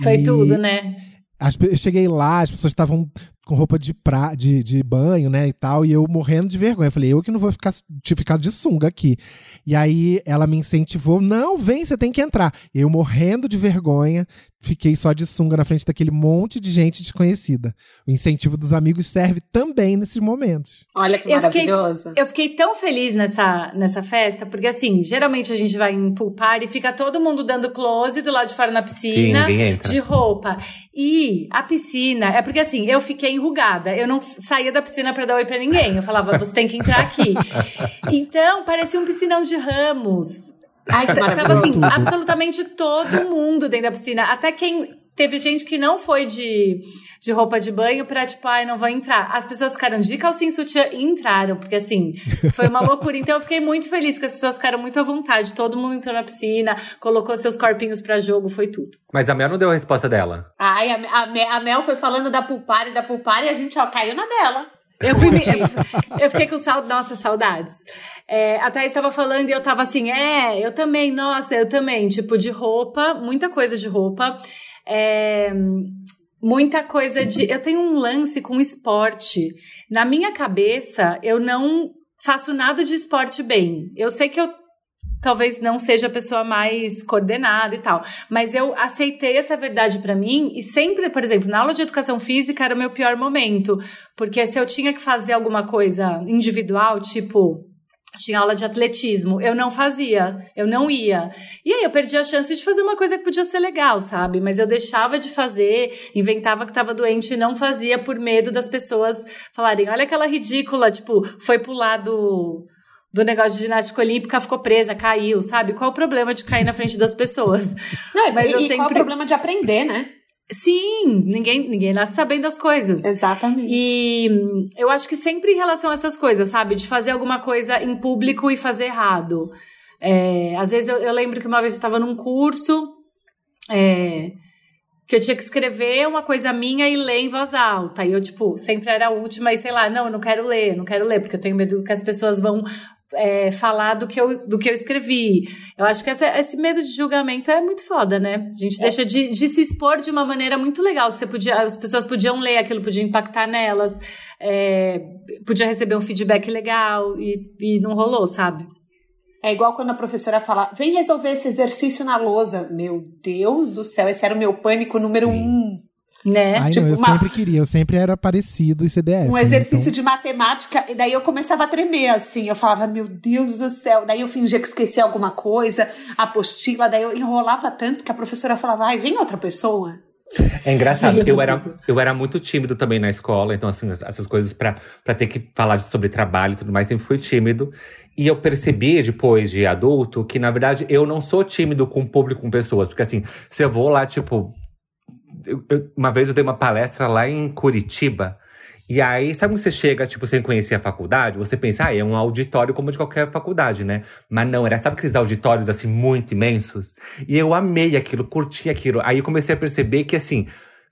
Foi e tudo, né? As, eu cheguei lá, as pessoas estavam com roupa de, pra, de, de banho, né, e tal, e eu morrendo de vergonha. Eu falei, eu que não vou ficar, tinha ficado de sunga aqui. E aí ela me incentivou, não, vem, você tem que entrar. Eu morrendo de vergonha, fiquei só de sunga na frente daquele monte de gente desconhecida. O incentivo dos amigos serve também nesses momentos. Olha que Eu fiquei, maravilhoso. eu fiquei tão feliz nessa, nessa festa, porque assim, geralmente a gente vai em pool party e fica todo mundo dando close do lado de fora na piscina, entra. de roupa. E a piscina, é porque assim, eu fiquei enrugada, eu não saía da piscina pra dar oi pra ninguém. Eu falava, você tem que entrar aqui. Então, parecia um piscinão de ramos. Ai, Tava assim, absolutamente todo mundo dentro da piscina. Até quem. Teve gente que não foi de, de roupa de banho pra, tipo, ai, não vou entrar. As pessoas ficaram de calcinha e sutiã e entraram, porque assim, foi uma loucura. Então eu fiquei muito feliz que as pessoas ficaram muito à vontade. Todo mundo entrou na piscina, colocou seus corpinhos pra jogo, foi tudo. Mas a Mel não deu a resposta dela. Ai, a, a, a Mel foi falando da pulpar e da pulpar e a gente, ó, caiu na dela. Eu, fui, eu fiquei com saudades, nossa, saudades. É, a Thaís estava falando e eu tava assim, é, eu também, nossa, eu também. Tipo, de roupa, muita coisa de roupa. É, muita coisa de. Eu tenho um lance com esporte. Na minha cabeça, eu não faço nada de esporte bem. Eu sei que eu talvez não seja a pessoa mais coordenada e tal, mas eu aceitei essa verdade pra mim e sempre, por exemplo, na aula de educação física era o meu pior momento, porque se eu tinha que fazer alguma coisa individual, tipo tinha aula de atletismo, eu não fazia, eu não ia. E aí eu perdi a chance de fazer uma coisa que podia ser legal, sabe? Mas eu deixava de fazer, inventava que estava doente e não fazia por medo das pessoas falarem: olha aquela ridícula, tipo, foi pular do, do negócio de ginástica olímpica, ficou presa, caiu, sabe? Qual o problema de cair na frente das pessoas? Não, Mas e, eu e qual é o problema de aprender, né? Sim, ninguém, ninguém nasce sabendo as coisas. Exatamente. E hum, eu acho que sempre em relação a essas coisas, sabe? De fazer alguma coisa em público e fazer errado. É, às vezes eu, eu lembro que uma vez eu estava num curso é, que eu tinha que escrever uma coisa minha e ler em voz alta. E eu, tipo, sempre era a última e sei lá, não, eu não quero ler, não quero ler, porque eu tenho medo que as pessoas vão é, falar do que, eu, do que eu escrevi. Eu acho que essa- esse medo de julgamento é muito foda, né? A gente deixa de, de se expor de uma maneira muito legal, que você podia, as pessoas podiam ler, aquilo podia impactar nelas, é, podia receber um feedback legal e, e não rolou, sabe? É igual quando a professora fala, vem resolver esse exercício na lousa. Meu Deus do céu, esse era o meu pânico número Sim. um. Né? Ai, tipo não, eu uma- sempre queria, eu sempre era parecido e CDF. Um né? exercício Então, de matemática, e daí eu começava a tremer, assim. Eu falava, meu Deus do céu. Daí eu fingia que esquecia alguma coisa, apostila, daí eu enrolava tanto que a professora falava, ai, vem outra pessoa. É engraçado, eu era, eu era muito tímido também na escola, então, assim, essas coisas pra, pra ter que falar sobre trabalho e tudo mais, sempre fui tímido. E eu percebi, depois de adulto, que, na verdade, eu não sou tímido com o público, com pessoas. Porque, assim, se eu vou lá, tipo. Eu- uma vez eu dei uma palestra lá em Curitiba. E aí, sabe quando você chega, tipo, sem conhecer a faculdade? Você pensa, ah, é um auditório como de qualquer faculdade, né? Mas não, era, sabe aqueles auditórios, assim, muito imensos? E eu amei aquilo, curti aquilo. Aí eu comecei a perceber que, assim,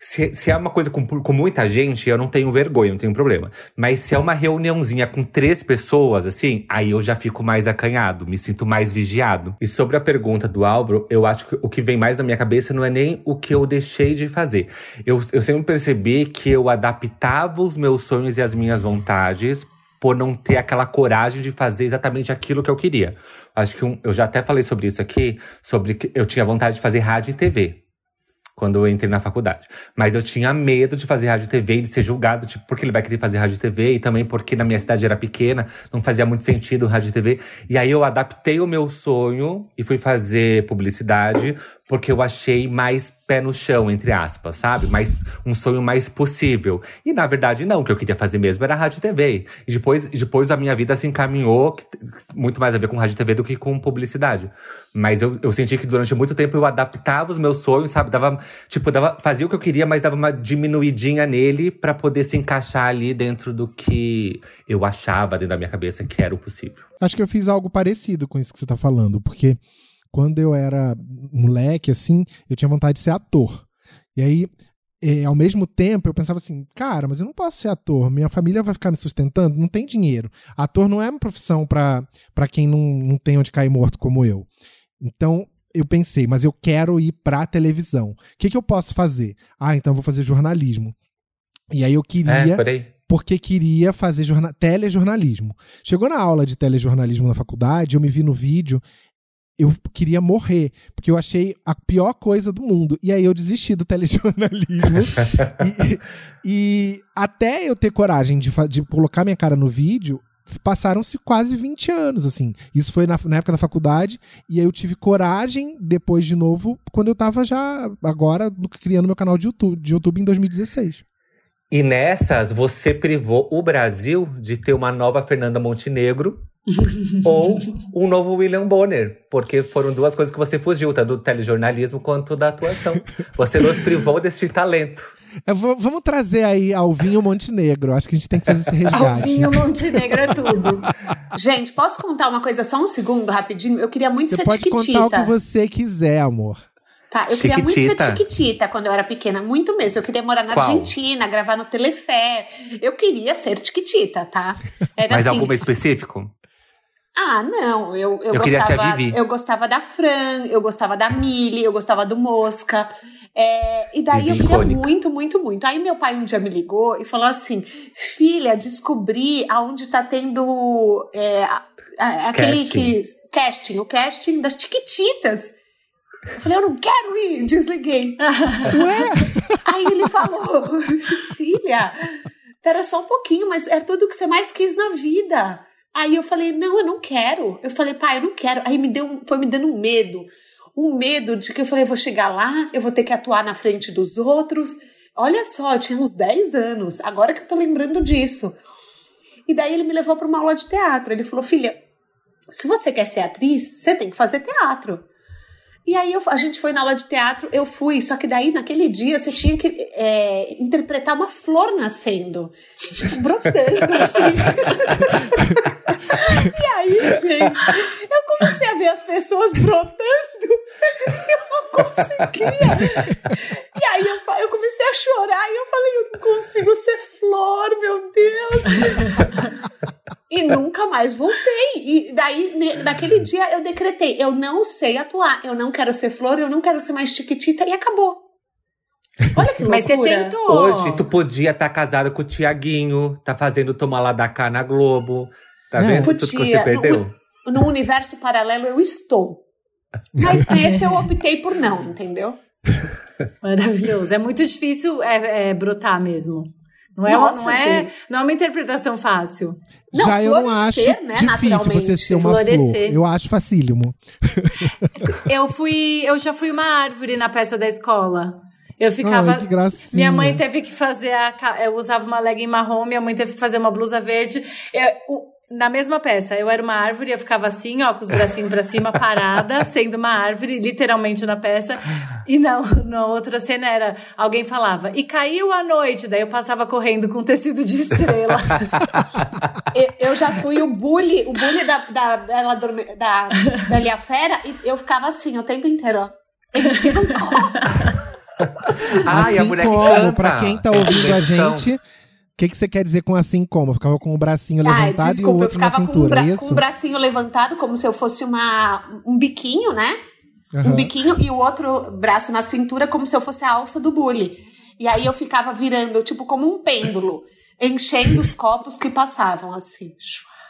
se, se é uma coisa com, com muita gente, eu não tenho vergonha, não tenho problema. Mas se é uma reuniãozinha com três pessoas, assim, aí eu já fico mais acanhado, me sinto mais vigiado. E sobre a pergunta do Álvaro, eu acho que o que vem mais na minha cabeça não é nem o que eu deixei de fazer. Eu, eu sempre percebi que eu adaptava os meus sonhos e as minhas vontades por não ter aquela coragem de fazer exatamente aquilo que eu queria. Acho que um- eu já até falei sobre isso aqui, sobre que eu tinha vontade de fazer rádio e TV quando eu entrei na faculdade. Mas eu tinha medo de fazer rádio e TV e de ser julgado, tipo, porque ele vai querer fazer rádio e TV, e também porque na minha cidade era pequena, não fazia muito sentido rádio e TV. E aí eu adaptei o meu sonho e fui fazer publicidade, porque eu achei mais pé no chão, entre aspas, sabe? Mais, um sonho mais possível. E na verdade, não, o que eu queria fazer mesmo era rádio e TV. E depois, depois a minha vida se encaminhou, muito mais a ver com rádio e TV do que com publicidade. Mas eu, eu senti que durante muito tempo eu adaptava os meus sonhos, sabe? Dava, tipo, dava, fazia o que eu queria, mas dava uma diminuidinha nele pra poder se encaixar ali dentro do que eu achava dentro da minha cabeça que era o possível. Acho que eu fiz algo parecido com isso que você tá falando, porque quando eu era moleque, assim, eu tinha vontade de ser ator. E aí, eh, ao mesmo tempo, eu pensava assim, cara, mas eu não posso ser ator, minha família vai ficar me sustentando, não tem dinheiro. Ator não é uma profissão pra quem não, não tem onde cair morto como eu. Então, eu pensei, mas eu quero ir pra televisão. O que, que eu posso fazer? Ah, então eu vou fazer jornalismo. E aí eu É, queria, aí. porque queria fazer jorna- telejornalismo. Chegou na aula de telejornalismo na faculdade, eu me vi no vídeo, eu queria morrer, porque eu achei a pior coisa do mundo. E aí eu desisti do telejornalismo. e, e até eu ter coragem de, de colocar minha cara no vídeo, passaram-se quase 20 anos, assim. Isso foi na, na época da faculdade, e aí eu tive coragem depois de novo, quando eu tava já, agora, criando meu canal de YouTube, de YouTube em 2016. E nessas, você privou o Brasil de ter uma nova Fernanda Montenegro ou um novo William Bonner. Porque foram duas coisas que você fugiu, tanto do telejornalismo quanto da atuação. Você nos privou desse talento. Vou- vamos trazer aí Alvinho Montenegro. Acho que a gente tem que fazer esse resgate. Alvinho Montenegro é tudo. Gente, posso contar uma coisa só um segundo, rapidinho? Eu queria muito Você ser pode tiquitita. contar o que você quiser, amor. Tá, eu queria muito ser Chiquitita? tiquitita quando eu era pequena, muito mesmo. Eu queria morar na Qual? Argentina, gravar no Telefé. Eu queria ser tiquitita, tá? Era Mas assim, alguma específico? Ah, não, eu, eu, Eu gostava. Eu gostava da Fran, eu gostava da Millie, eu gostava do Mosca. É, e daí Vivi eu queria icônica. muito, muito, muito. Aí meu pai um dia me ligou e falou assim: filha, descobri aonde tá tendo é, a- a- aquele Casting. que. Casting, o casting das Tiquititas. Eu falei, eu não quero ir, desliguei. Aí ele falou, filha, pera só um pouquinho, mas é tudo que você mais quis na vida. Aí eu falei, não, eu não quero. Eu falei, pai, eu não quero. Aí me deu, foi me dando um medo. Um medo de que eu falei, eu vou chegar lá, eu vou ter que atuar na frente dos outros. Olha só, eu tinha uns 10 anos, agora que eu tô lembrando disso. E daí ele me levou para uma aula de teatro. Ele falou, filha, se você quer ser atriz, você tem que fazer teatro. E aí eu- a gente foi na aula de teatro, eu fui, só que daí naquele dia você tinha que é, interpretar uma flor nascendo, brotando assim. e aí, gente, eu comecei a ver as pessoas brotando e eu não conseguia. E aí eu, eu comecei a chorar e eu falei, eu não consigo ser flor, meu Deus. E nunca mais voltei. E daí, ne- naquele dia, eu decretei: eu não sei atuar, eu não quero ser flor, eu não quero ser mais chiquitita, e acabou. Olha que loucura. Mas você tentou. Hoje, tu podia estar casado com o Tiaguinho, tá fazendo tomar lá da cá na Globo. Tá É. vendo tudo que Podia. você perdeu? No universo paralelo, eu estou. Mas nesse eu optei por não, entendeu? Maravilhoso. É muito difícil é, é, brotar mesmo. Não é, Nossa, não, é, gente. não é uma interpretação fácil. Não, Já eu não acho né, difícil você ser uma flor. Florescer. Eu acho facílimo. Eu fui, eu já fui uma árvore na peça da escola. Eu ficava. Ai, que gracinha. minha mãe teve que fazer a. Eu usava uma legging marrom, minha mãe teve que fazer uma blusa verde. Eu- na mesma peça, eu era uma árvore, eu ficava assim, ó, com os bracinhos pra cima, parada, sendo uma árvore, literalmente na peça. E na, na outra cena era, alguém falava, e caiu a noite, daí eu passava correndo com tecido de estrela. Eu, eu já fui o bully, o bully da, da, da Bela e a Fera, e eu ficava assim o tempo inteiro, ó. Enchendo um copo. Ai, a assim mulher que como, canta. pra quem tá ouvindo a gente, que, que você quer dizer com assim como? Eu ficava com o bracinho Ai, levantado e o desculpa, eu outro na ficava com, um cintura, bra- é com isso? o bracinho levantado, como se eu fosse uma, um biquinho, né? Um Aham. biquinho e o outro braço na cintura, como se eu fosse a alça do bully. E aí eu ficava virando, tipo, como um pêndulo, enchendo os copos que passavam, assim.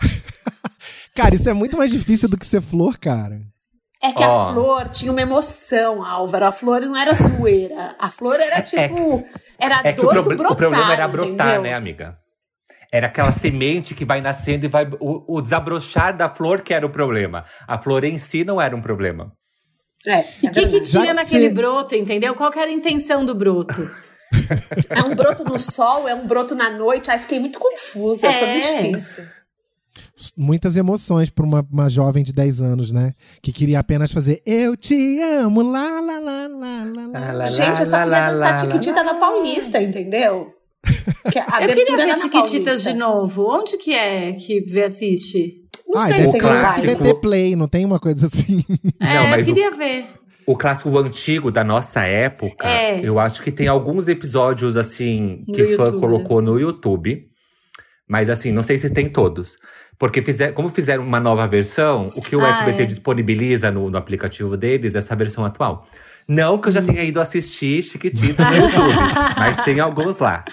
Cara, isso é muito mais difícil do que ser flor, cara. É que Ó. a flor tinha uma emoção, Álvaro. A flor não era zoeira. A flor era tipo. Era É que o, do brotar, o problema era brotar, entendeu? né, amiga? Era aquela semente que vai nascendo e vai. O, o desabrochar da flor que era o problema. A flor em si não era um problema. É, E é o que, que. Já tinha que naquele broto, entendeu? Qual que era a intenção do broto? É um broto no sol, é um broto na noite. Aí fiquei muito confusa. Foi É. muito difícil. Muitas emoções pra uma, uma jovem de 10 anos, né? Que queria apenas fazer Eu te amo, lá, lá, lá, lá, lá, lá. Lá, lá, Gente, eu só queria lá, dançar lá, Tiquitita na Paulista, entendeu? Que a Eu queria ver Tiquititas de novo. Onde que é que vê assiste? Não Ah, sei se o tem clássico. CT Play, não tem uma coisa assim. É, Não, mas eu o- queria ver. O clássico antigo da nossa época, É. eu acho que tem alguns episódios assim No que fã YouTube. colocou no YouTube. Mas assim, não sei se tem todos. Porque fizer, como fizeram uma nova versão, o que o Ah, SBT é. disponibiliza no, no aplicativo deles, é essa versão atual. Não que eu já tenha ido assistir Chiquitita no YouTube, mas tem alguns lá.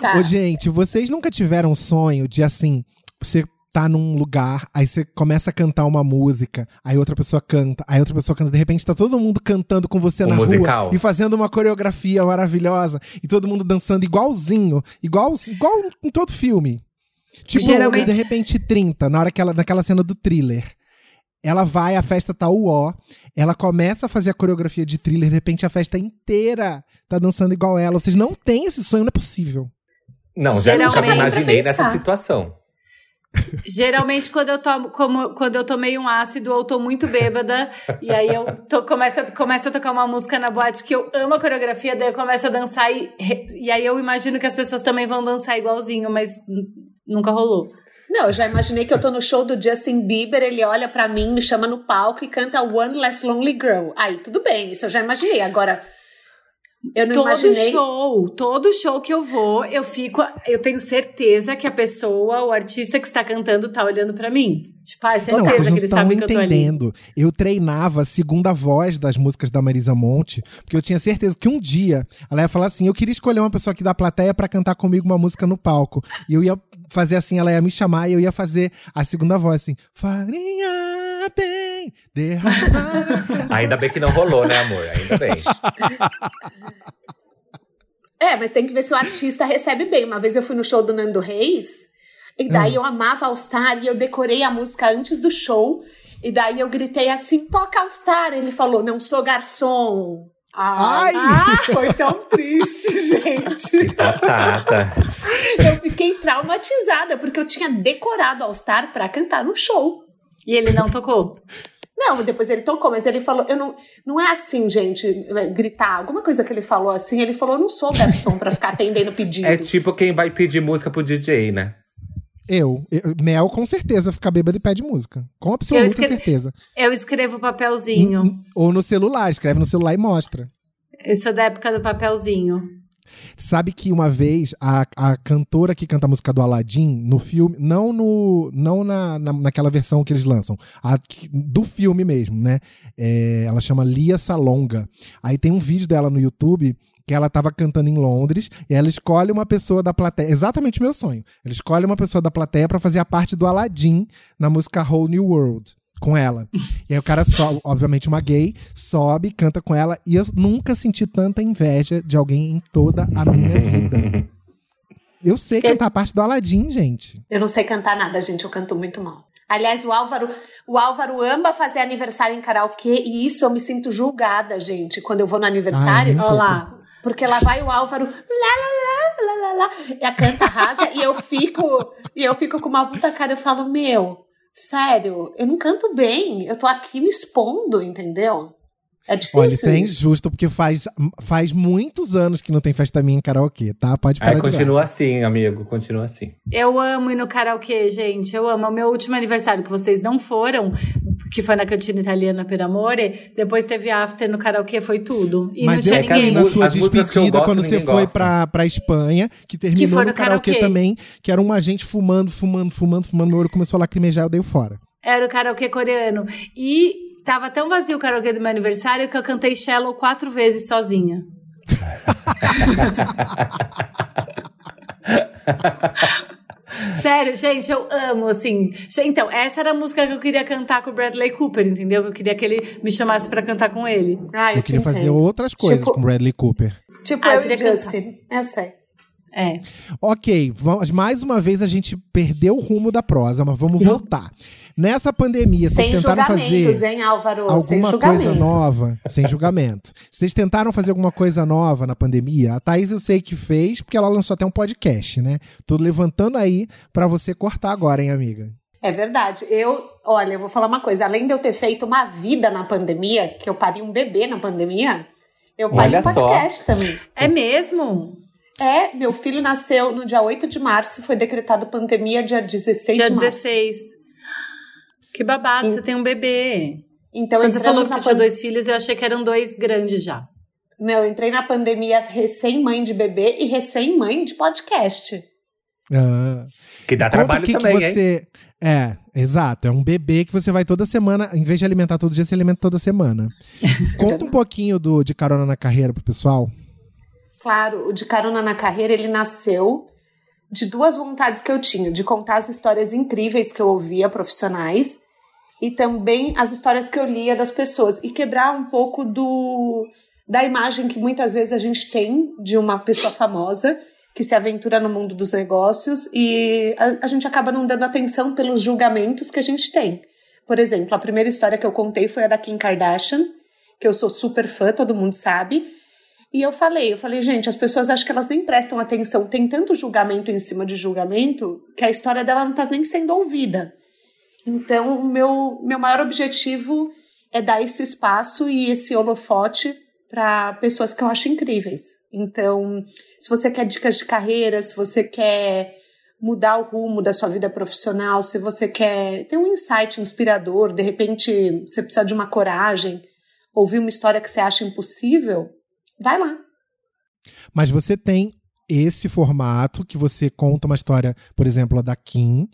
Tá. Ô, gente, vocês nunca tiveram um sonho de assim, você tá num lugar, aí você começa a cantar uma música, aí outra pessoa canta, aí outra pessoa canta, de repente tá todo mundo cantando com você Um na musical. rua e fazendo uma coreografia maravilhosa e todo mundo dançando igualzinho, igual, igual em todo filme. Tipo, Geralmente- de repente 30, na hora que ela, naquela cena do thriller. Ela vai, a festa tá uó, ela começa a fazer a coreografia de thriller, de repente a festa inteira tá dançando igual ela. Vocês não têm esse sonho, não é possível. Não, já, já me imaginei nessa situação. Geralmente, quando eu, tomo, como, quando eu tomei um ácido ou tô muito bêbada, e aí eu tô, começa, começa a tocar uma música na boate que eu amo a coreografia, daí eu começo a dançar e, e aí eu imagino que as pessoas também vão dançar igualzinho, mas nunca rolou. Não, eu já imaginei que eu tô no show do Justin Bieber, ele olha pra mim, me chama no palco e canta One Less Lonely Girl. Aí, tudo bem, isso eu já imaginei. Agora, eu não todo imaginei. show, todo show que eu vou, eu fico, eu tenho certeza que a pessoa, o artista que está cantando, tá olhando pra mim. Tipo, ah, é Não, certeza vocês que não eles estão sabem que eu tô ali. entendendo. Eu treinava a segunda voz das músicas da Marisa Monte, porque eu tinha certeza que um dia ela ia falar assim: eu queria escolher uma pessoa aqui da plateia pra cantar comigo uma música no palco. E eu ia fazer assim, ela ia me chamar e eu ia fazer a segunda voz assim: farinha bem, derramar. Ainda bem que não rolou, né, amor? Ainda bem. É, mas tem que ver se o artista recebe bem. Uma vez eu fui no show do Nando Reis, e daí Hum. eu amava All Star e eu decorei a música antes do show. E daí eu gritei assim: toca All Star. Ele falou: não sou garçom. Ai! Ah, foi tão triste, gente. Batata. Eu fiquei traumatizada, porque eu tinha decorado All Star pra cantar no show. E ele não tocou. Não, depois ele tocou, mas ele falou, eu não, não é assim, gente, gritar, alguma coisa que ele falou assim, ele falou, eu não sou garçom pra ficar atendendo pedido. É tipo quem vai pedir música pro DJ, né? Eu, eu- Mel, com certeza, fica bêbado e pede música. Com absoluta escre- certeza. Eu escrevo papelzinho. N- Ou no celular, escreve no celular e mostra. Eu sou da época do papelzinho. Sabe que uma vez a, a cantora que canta a música do Aladdin no filme, não no não na, na- naquela versão que eles lançam, a do filme mesmo, né? É, ela chama Lia Salonga. Aí tem um vídeo dela no YouTube que ela tava cantando em Londres e ela escolhe uma pessoa da plateia, exatamente o meu sonho. Ela escolhe uma pessoa da plateia pra fazer a parte do Aladdin na música Whole New World com ela. E aí o cara sobe, obviamente uma gay, sobe, canta com ela e eu nunca senti tanta inveja de alguém em toda a minha vida. Eu sei cantar a parte do Aladdin, gente. Eu não sei cantar nada, gente, eu canto muito mal. Aliás, o Álvaro, o Álvaro ama fazer aniversário em karaokê e isso eu me sinto julgada, gente, quando eu vou no aniversário. Ai, Olha lá. Porque lá vai o Álvaro, lá, lá, lá, lá, lá, lá, e a canta rasa, e eu fico, e eu fico com uma puta cara, eu falo, meu, sério, eu não canto bem, eu tô aqui me expondo, entendeu? É difícil. Olha, isso é injusto, porque faz, faz muitos anos que não tem festa minha em karaokê, tá? Pode parar Aí de continua graça. assim, amigo, continua assim. Eu amo ir no karaokê, gente. Eu amo. O meu último aniversário que vocês não foram, que foi na cantina italiana Per Amore, depois teve after no karaokê, foi tudo. E não Mas tinha eu É que fui ninguém. na sua As que despedida gosto, quando você ninguém foi gosta. pra, pra Espanha, que terminou foi no no karaokê karaokê. também, que era uma gente fumando, fumando, fumando, fumando, meu olho começou a lacrimejar, eu dei fora. Era o karaokê coreano. E tava tão vazio o karaokê do meu aniversário que eu cantei Shallow quatro vezes sozinha. Sério, gente, eu amo, assim. Então, essa era a música que eu queria cantar com o Bradley Cooper, entendeu? Que eu queria que ele me chamasse pra cantar com ele. Ah, eu, Eu queria fazer outras coisas Tipo- com Bradley Cooper. Tipo Ah, eu eu e queria Justin. Eu sei. É. Ok, vamos, mais uma vez a gente perdeu o rumo da prosa, mas vamos voltar. Nessa pandemia, vocês Sem tentaram julgamentos, fazer hein, Álvaro? Sem alguma coisa nova, sem julgamento. Vocês tentaram fazer alguma coisa nova na pandemia? A Thaís eu sei que fez, porque ela lançou até um podcast, né? Tô levantando aí pra você cortar agora, hein, amiga? É verdade. Eu, olha, eu vou falar uma coisa. Além de eu ter feito uma vida na pandemia, que eu parei um bebê na pandemia, eu parei Olha um podcast também. É mesmo? É, meu filho nasceu no dia 8 de março, foi decretado pandemia dia 16 Dia de março. 16. Que babado, você tem um bebê. Então Quando você falou que você tinha dois filhos, eu achei que eram dois grandes já. Não, eu entrei na pandemia recém-mãe de bebê e recém-mãe de podcast. Ah. Que dá trabalho o que que também, hein? você... É, exato. É um bebê que você vai toda semana, em vez de alimentar todo dia, você alimenta toda semana. Conta um pouquinho do de carona na carreira pro pessoal. Claro, o de carona na carreira ele nasceu de duas vontades que eu tinha, de contar as histórias incríveis que eu ouvia profissionais e também as histórias que eu lia das pessoas e quebrar um pouco do da imagem que muitas vezes a gente tem de uma pessoa famosa que se aventura no mundo dos negócios e a, a gente acaba não dando atenção pelos julgamentos que a gente tem. Por exemplo, a primeira história que eu contei foi a da Kim Kardashian, que eu sou super fã, todo mundo sabe. E eu falei, eu falei, gente, as pessoas acham que elas nem prestam atenção. Tem tanto julgamento em cima de julgamento que a história dela não está nem sendo ouvida. Então, o meu, meu maior objetivo é dar esse espaço e esse holofote para pessoas que eu acho incríveis. Então, se você quer dicas de carreira, se você quer mudar o rumo da sua vida profissional, se você quer ter um insight inspirador, de repente você precisa de uma coragem, ouvir uma história que você acha impossível, vai lá. Mas você tem esse formato que você conta uma história, por exemplo, a da Kim,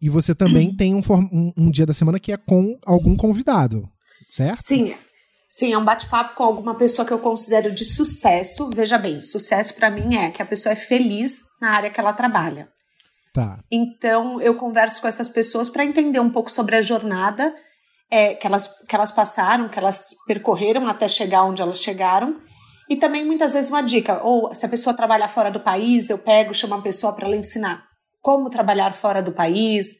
e você também tem um, um- um dia da semana que é com algum convidado, certo? Sim, sim, é um bate-papo com alguma pessoa que eu considero de sucesso. Veja bem, sucesso para mim é que a pessoa é feliz na área que ela trabalha. Tá. Então, eu converso com essas pessoas para entender um pouco sobre a jornada é, que, elas, que elas passaram, que elas percorreram até chegar onde elas chegaram. E também, muitas vezes, uma dica. Ou se a pessoa trabalhar fora do país, eu pego, chamo uma pessoa para ela ensinar como trabalhar fora do país.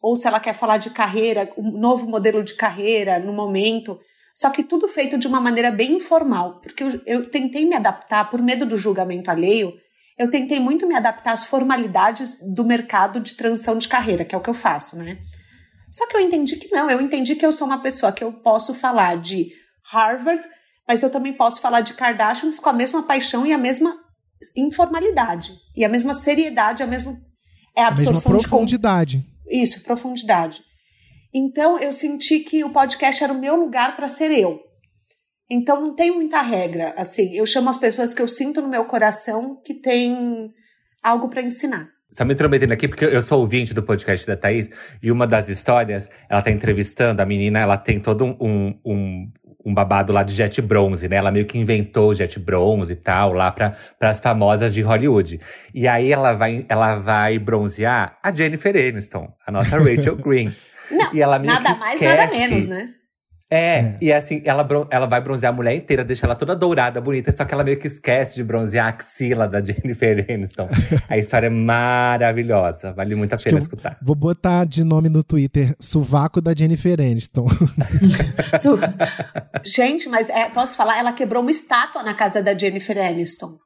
Ou se ela quer falar de carreira, um novo modelo de carreira no momento. Só que tudo feito de uma maneira bem informal. Porque eu, eu tentei me adaptar, por medo do julgamento alheio, eu tentei muito me adaptar às formalidades do mercado de transição de carreira, que é o que eu faço, né? Só que eu entendi que não, eu entendi que eu sou uma pessoa que eu posso falar de Harvard, mas eu também posso falar de Kardashians com a mesma paixão e a mesma informalidade, e a mesma seriedade, a mesma é a A mesma absorção de profundidade. isso, profundidade. Então eu senti que o podcast era o meu lugar para ser eu. Então não tem muita regra, assim. Eu chamo as pessoas que eu sinto no meu coração que tem algo para ensinar. Só me intrometendo aqui, porque eu sou ouvinte do podcast da Thaís, e uma das histórias, ela tá entrevistando, a menina, ela tem todo um, um, um, babado lá de jet bronze, né? Ela meio que inventou jet bronze e tal, lá para as famosas de Hollywood. E aí ela vai, ela vai bronzear a Jennifer Aniston, a nossa Rachel Green. Não, E ela meio nada que mais, nada menos, né? É, e assim, ela, ela vai bronzear a mulher inteira, deixa ela toda dourada, bonita, só que ela meio que esquece de bronzear a axila da Jennifer Aniston. a história é maravilhosa, vale muito a pena escutar. Vou botar de nome no Twitter Sovaco da Jennifer Aniston. Su- Gente, mas é, posso falar? Ela quebrou uma estátua na casa da Jennifer Aniston.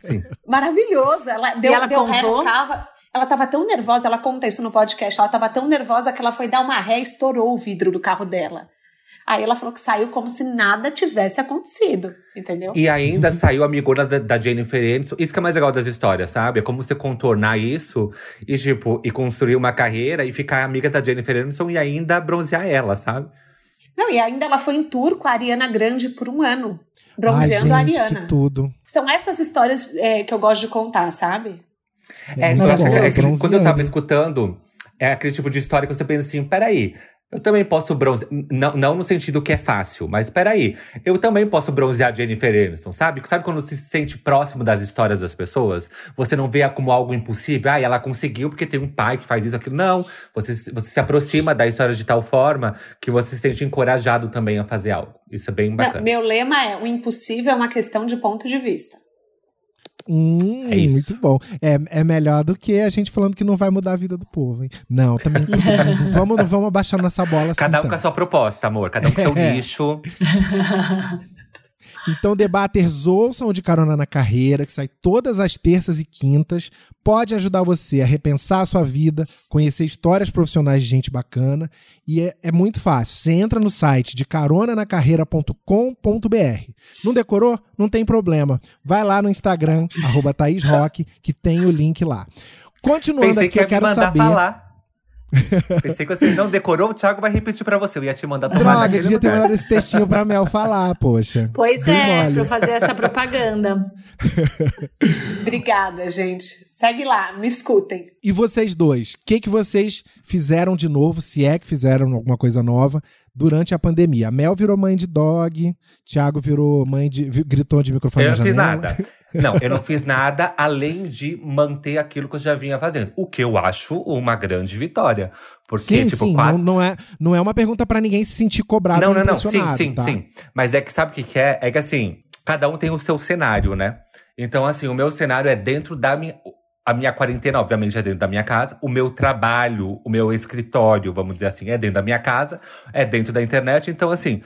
Sim. Maravilhoso. Ela deu, ela deu ré no contou? carro. Ela tava tão nervosa, ela conta isso no podcast. Ela tava tão nervosa que ela foi dar uma ré e estourou o vidro do carro dela. Aí ela falou que saiu como se nada tivesse acontecido, entendeu? E ainda saiu amigona da, da Jennifer Aniston. Isso que é mais legal das histórias, sabe? É como você contornar isso e, tipo, e construir uma carreira e ficar amiga da Jennifer Aniston e ainda bronzear ela, sabe? Não, e ainda ela foi em tour com a Ariana Grande por um ano, Ai, bronzeando a gente, Ariana. que tudo. São essas histórias é, que eu gosto de contar, sabe? É, eu muito acho que é quando eu tava escutando, é aquele tipo de história que você pensa assim, peraí, eu também posso bronzear. Não, não no sentido que é fácil, mas peraí, eu também posso bronzear Jennifer Aniston, sabe? Sabe quando você se sente próximo das histórias das pessoas? Você não vê como algo impossível, ah, ela conseguiu porque tem um pai que faz isso, aquilo. Não. Você, se- você se aproxima da história de tal forma que você se sente encorajado também a fazer algo. Isso é bem Não, bacana. meu lema é: o impossível é uma questão de ponto de vista. Hum, É isso. Muito bom. É, é melhor do que a gente falando que não vai mudar a vida do povo, hein? Não, também. não vamos, vamos abaixar nossa bola Cada um assim, com a tanto. sua proposta, amor. Cada um com seu É. nicho. Então, debaters ouçam o de carona na carreira, que sai todas as terças e quintas. Pode ajudar você a repensar a sua vida, conhecer histórias profissionais de gente bacana. E é, é muito fácil. Você entra no site de caronanacarreira.com.br. Não decorou? Não tem problema. Vai lá no Instagram, arroba Thaís Roque, que tem o link lá. Continuando Pensei aqui, que eu quero mandar saber. falar. Pensei que você não decorou, o Thiago vai repetir pra você. Eu ia te mandar tomar Droga, devia ter lugar. mandado esse textinho pra Mel falar, poxa. Pois Bem é, mole. pra eu fazer essa propaganda. Obrigada, gente. Segue lá, me escutem. E vocês dois, o que, que vocês fizeram de novo, se é que fizeram alguma coisa nova, durante a pandemia? A Mel virou mãe de dog, Thiago virou mãe de. gritou de microfone Eu na não fiz janela. nada. Não, eu não fiz nada além de manter aquilo que eu já vinha fazendo. O que eu acho uma grande vitória. Porque, Sim, tipo, sim, quatro. não, não é, não é uma pergunta pra ninguém se sentir cobrado Não, não, não. Sim, sim, tá? sim. Mas é que sabe o que, que é? É que assim, cada um tem o seu cenário, né? Então, assim, o meu cenário é dentro da minha. A minha quarentena, obviamente, é dentro da minha casa. O meu trabalho, o meu escritório, vamos dizer assim, é dentro da minha casa, é dentro da internet. Então, assim,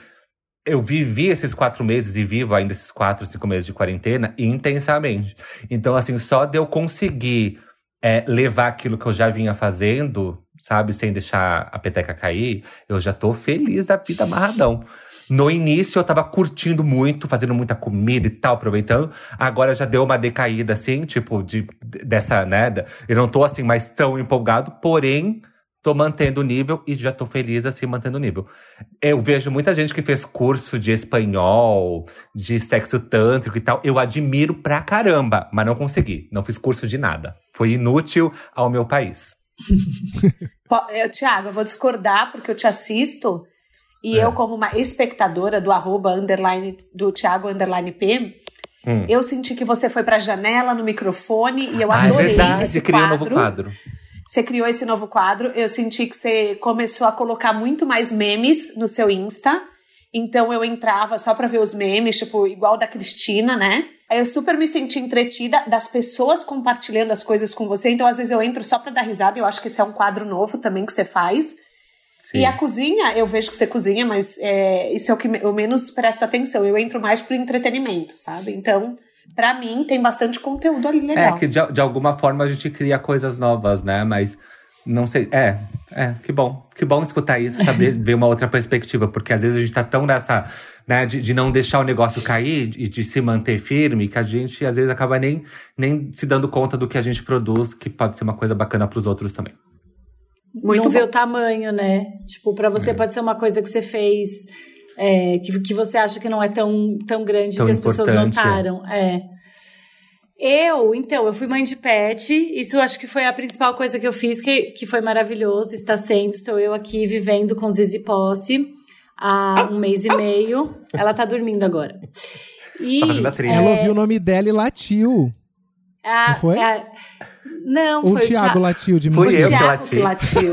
eu vivi esses quatro meses e vivo ainda esses quatro, cinco meses de quarentena intensamente. Então, assim, só de eu conseguir é, levar aquilo que eu já vinha fazendo, sabe, sem deixar a peteca cair, eu já tô feliz da vida amarradão. No início eu tava curtindo muito, fazendo muita comida e tal, aproveitando. Agora já deu uma decaída, assim, tipo, de, dessa, né? Eu não tô assim mais tão empolgado, porém, tô mantendo o nível e já tô feliz assim, mantendo o nível. Eu vejo muita gente que fez curso de espanhol, de sexo tântrico e tal. Eu admiro pra caramba, mas não consegui. Não fiz curso de nada. Foi inútil ao meu país. Eu, Tiago, eu vou discordar porque eu te assisto e É. eu, como uma espectadora do arroba underline do Thiago underline P, Hum. eu senti que você foi pra janela no microfone e eu ah, é adorei verdade. esse criou um quadro. novo quadro. Você criou esse novo quadro. Eu senti que você começou a colocar muito mais memes no seu Insta. Então eu entrava só pra ver os memes, tipo, igual da Cristina, né? Aí eu super me senti entretida das pessoas compartilhando as coisas com você. Então, às vezes, eu entro só pra dar risada. Eu acho que esse é um quadro novo também que você faz. Sim. E a cozinha, eu vejo que você cozinha, mas é, isso é o que eu menos presto atenção. Eu entro mais pro entretenimento, sabe? Então, pra mim, tem bastante conteúdo ali legal. É, que de, de alguma forma a gente cria coisas novas, né? Mas não sei. É, é, que bom. Que bom escutar isso, saber ver uma outra perspectiva, porque às vezes a gente tá tão nessa, né, de, de não deixar o negócio cair e de se manter firme, que a gente às vezes acaba nem, nem se dando conta do que a gente produz, que pode ser uma coisa bacana pros outros também. Muito não vê bom. o tamanho, né? Tipo, pra você É. pode ser uma coisa que você fez é, que, que você acha que não é tão, tão grande Tão que as pessoas importante, notaram. É. Eu, então, eu fui mãe de pet. Isso eu acho que foi a principal coisa que eu fiz, que, que foi maravilhoso. Está sendo. Estou eu aqui vivendo com Zizi Posse há um mês e meio. Ela tá dormindo agora. E, Tá fazendo a trilha. Ela ouviu o nome dela e latiu. a- Não foi? a- não, Ou foi o Thiago latiu de mim. Foi eu que Thiago lati. que latiu.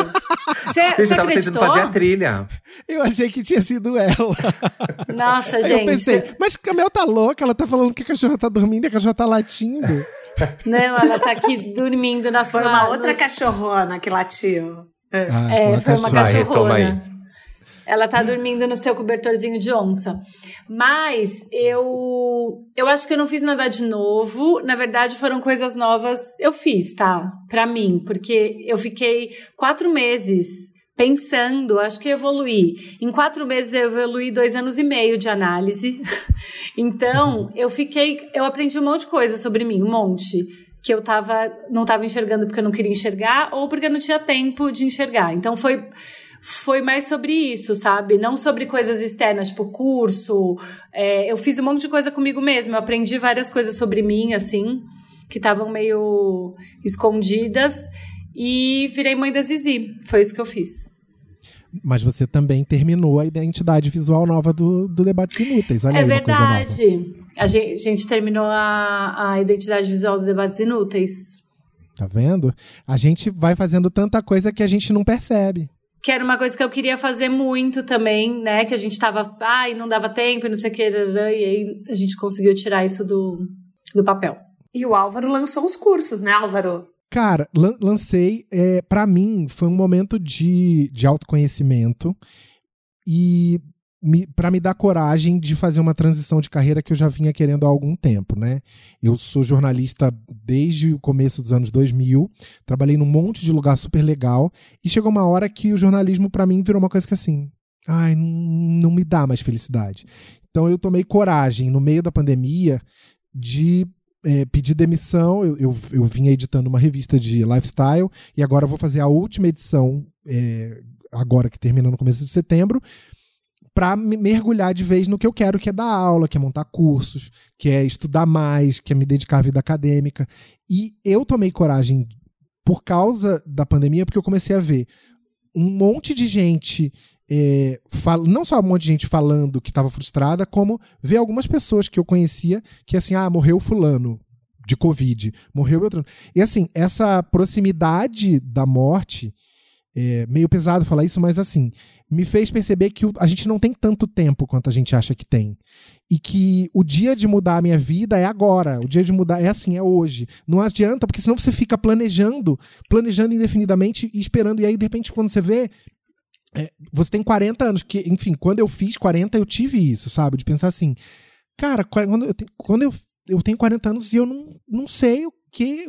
Você, Gente, você eu tava acreditou? tentando fazer a trilha. Eu achei que tinha sido ela. Nossa, Aí gente. eu pensei, mas Camel tá louca, ela tá falando que a cachorra tá dormindo e a cachorra tá latindo. Não, ela tá aqui dormindo na Foi sua. uma outra cachorrona que latiu. É. Ah, É, foi uma Vai, retoma aí. Ela tá dormindo no seu cobertorzinho de onça. Mas eu eu acho que eu não fiz nada de novo. Na verdade, foram coisas novas. Eu fiz, tá? Pra mim, porque eu fiquei quatro meses pensando, acho que evoluí. Em quatro meses eu evoluí dois anos e meio de análise. Então, eu fiquei. Eu aprendi um monte de coisa sobre mim, um monte. Que eu tava, não tava enxergando porque eu não queria enxergar, ou porque eu não tinha tempo de enxergar. Então foi foi mais sobre isso, sabe? Não sobre coisas externas, tipo curso. É, eu fiz um monte de coisa comigo mesma. Eu aprendi várias coisas sobre mim, assim, que estavam meio escondidas. E virei mãe da Zizi. Foi isso que eu fiz. Mas você também terminou a identidade visual nova do, do Debates Inúteis. Olha é aí verdade. A gente, a gente terminou a, a identidade visual do Debates Inúteis. Tá vendo? A gente vai fazendo tanta coisa que a gente não percebe. Que era uma coisa que eu queria fazer muito também, né? Que a gente tava, ai, não dava tempo e não sei o que, e aí a gente conseguiu tirar isso do, do papel. E o Álvaro lançou os cursos, né, Álvaro? Cara, lan- lancei. É, para mim, foi um momento de, de autoconhecimento e para me dar coragem de fazer uma transição de carreira que eu já vinha querendo há algum tempo, né? Eu sou jornalista desde o começo dos anos 2000, trabalhei num monte de lugar super legal e chegou uma hora que o jornalismo para mim virou uma coisa que assim, ai, não, me dá mais felicidade. Então eu tomei coragem no meio da pandemia de é, pedir demissão. Eu, eu, eu vinha editando uma revista de lifestyle e agora vou fazer a última edição é, agora que termina no começo de setembro, para mergulhar de vez no que eu quero, que é dar aula, que é montar cursos, que é estudar mais, que é me dedicar à vida acadêmica. E eu tomei coragem por causa da pandemia, porque eu comecei a ver um monte de gente é, fal... não só um monte de gente falando que estava frustrada, como ver algumas pessoas que eu conhecia que assim, ah, morreu fulano de Covid, morreu Beltrano. E assim, essa proximidade da morte, é meio pesado falar isso, mas assim, me fez perceber que a gente não tem tanto tempo quanto a gente acha que tem. E que o dia de mudar a minha vida é agora. O dia de mudar é assim, é hoje. Não adianta, porque senão você fica planejando, planejando indefinidamente e esperando. E aí, de repente, quando você vê, é, você tem 40 anos, que, enfim, quando eu fiz 40, eu tive isso, sabe? De pensar assim, cara, quando eu, quando eu, eu tenho 40 anos e eu não, não sei o que.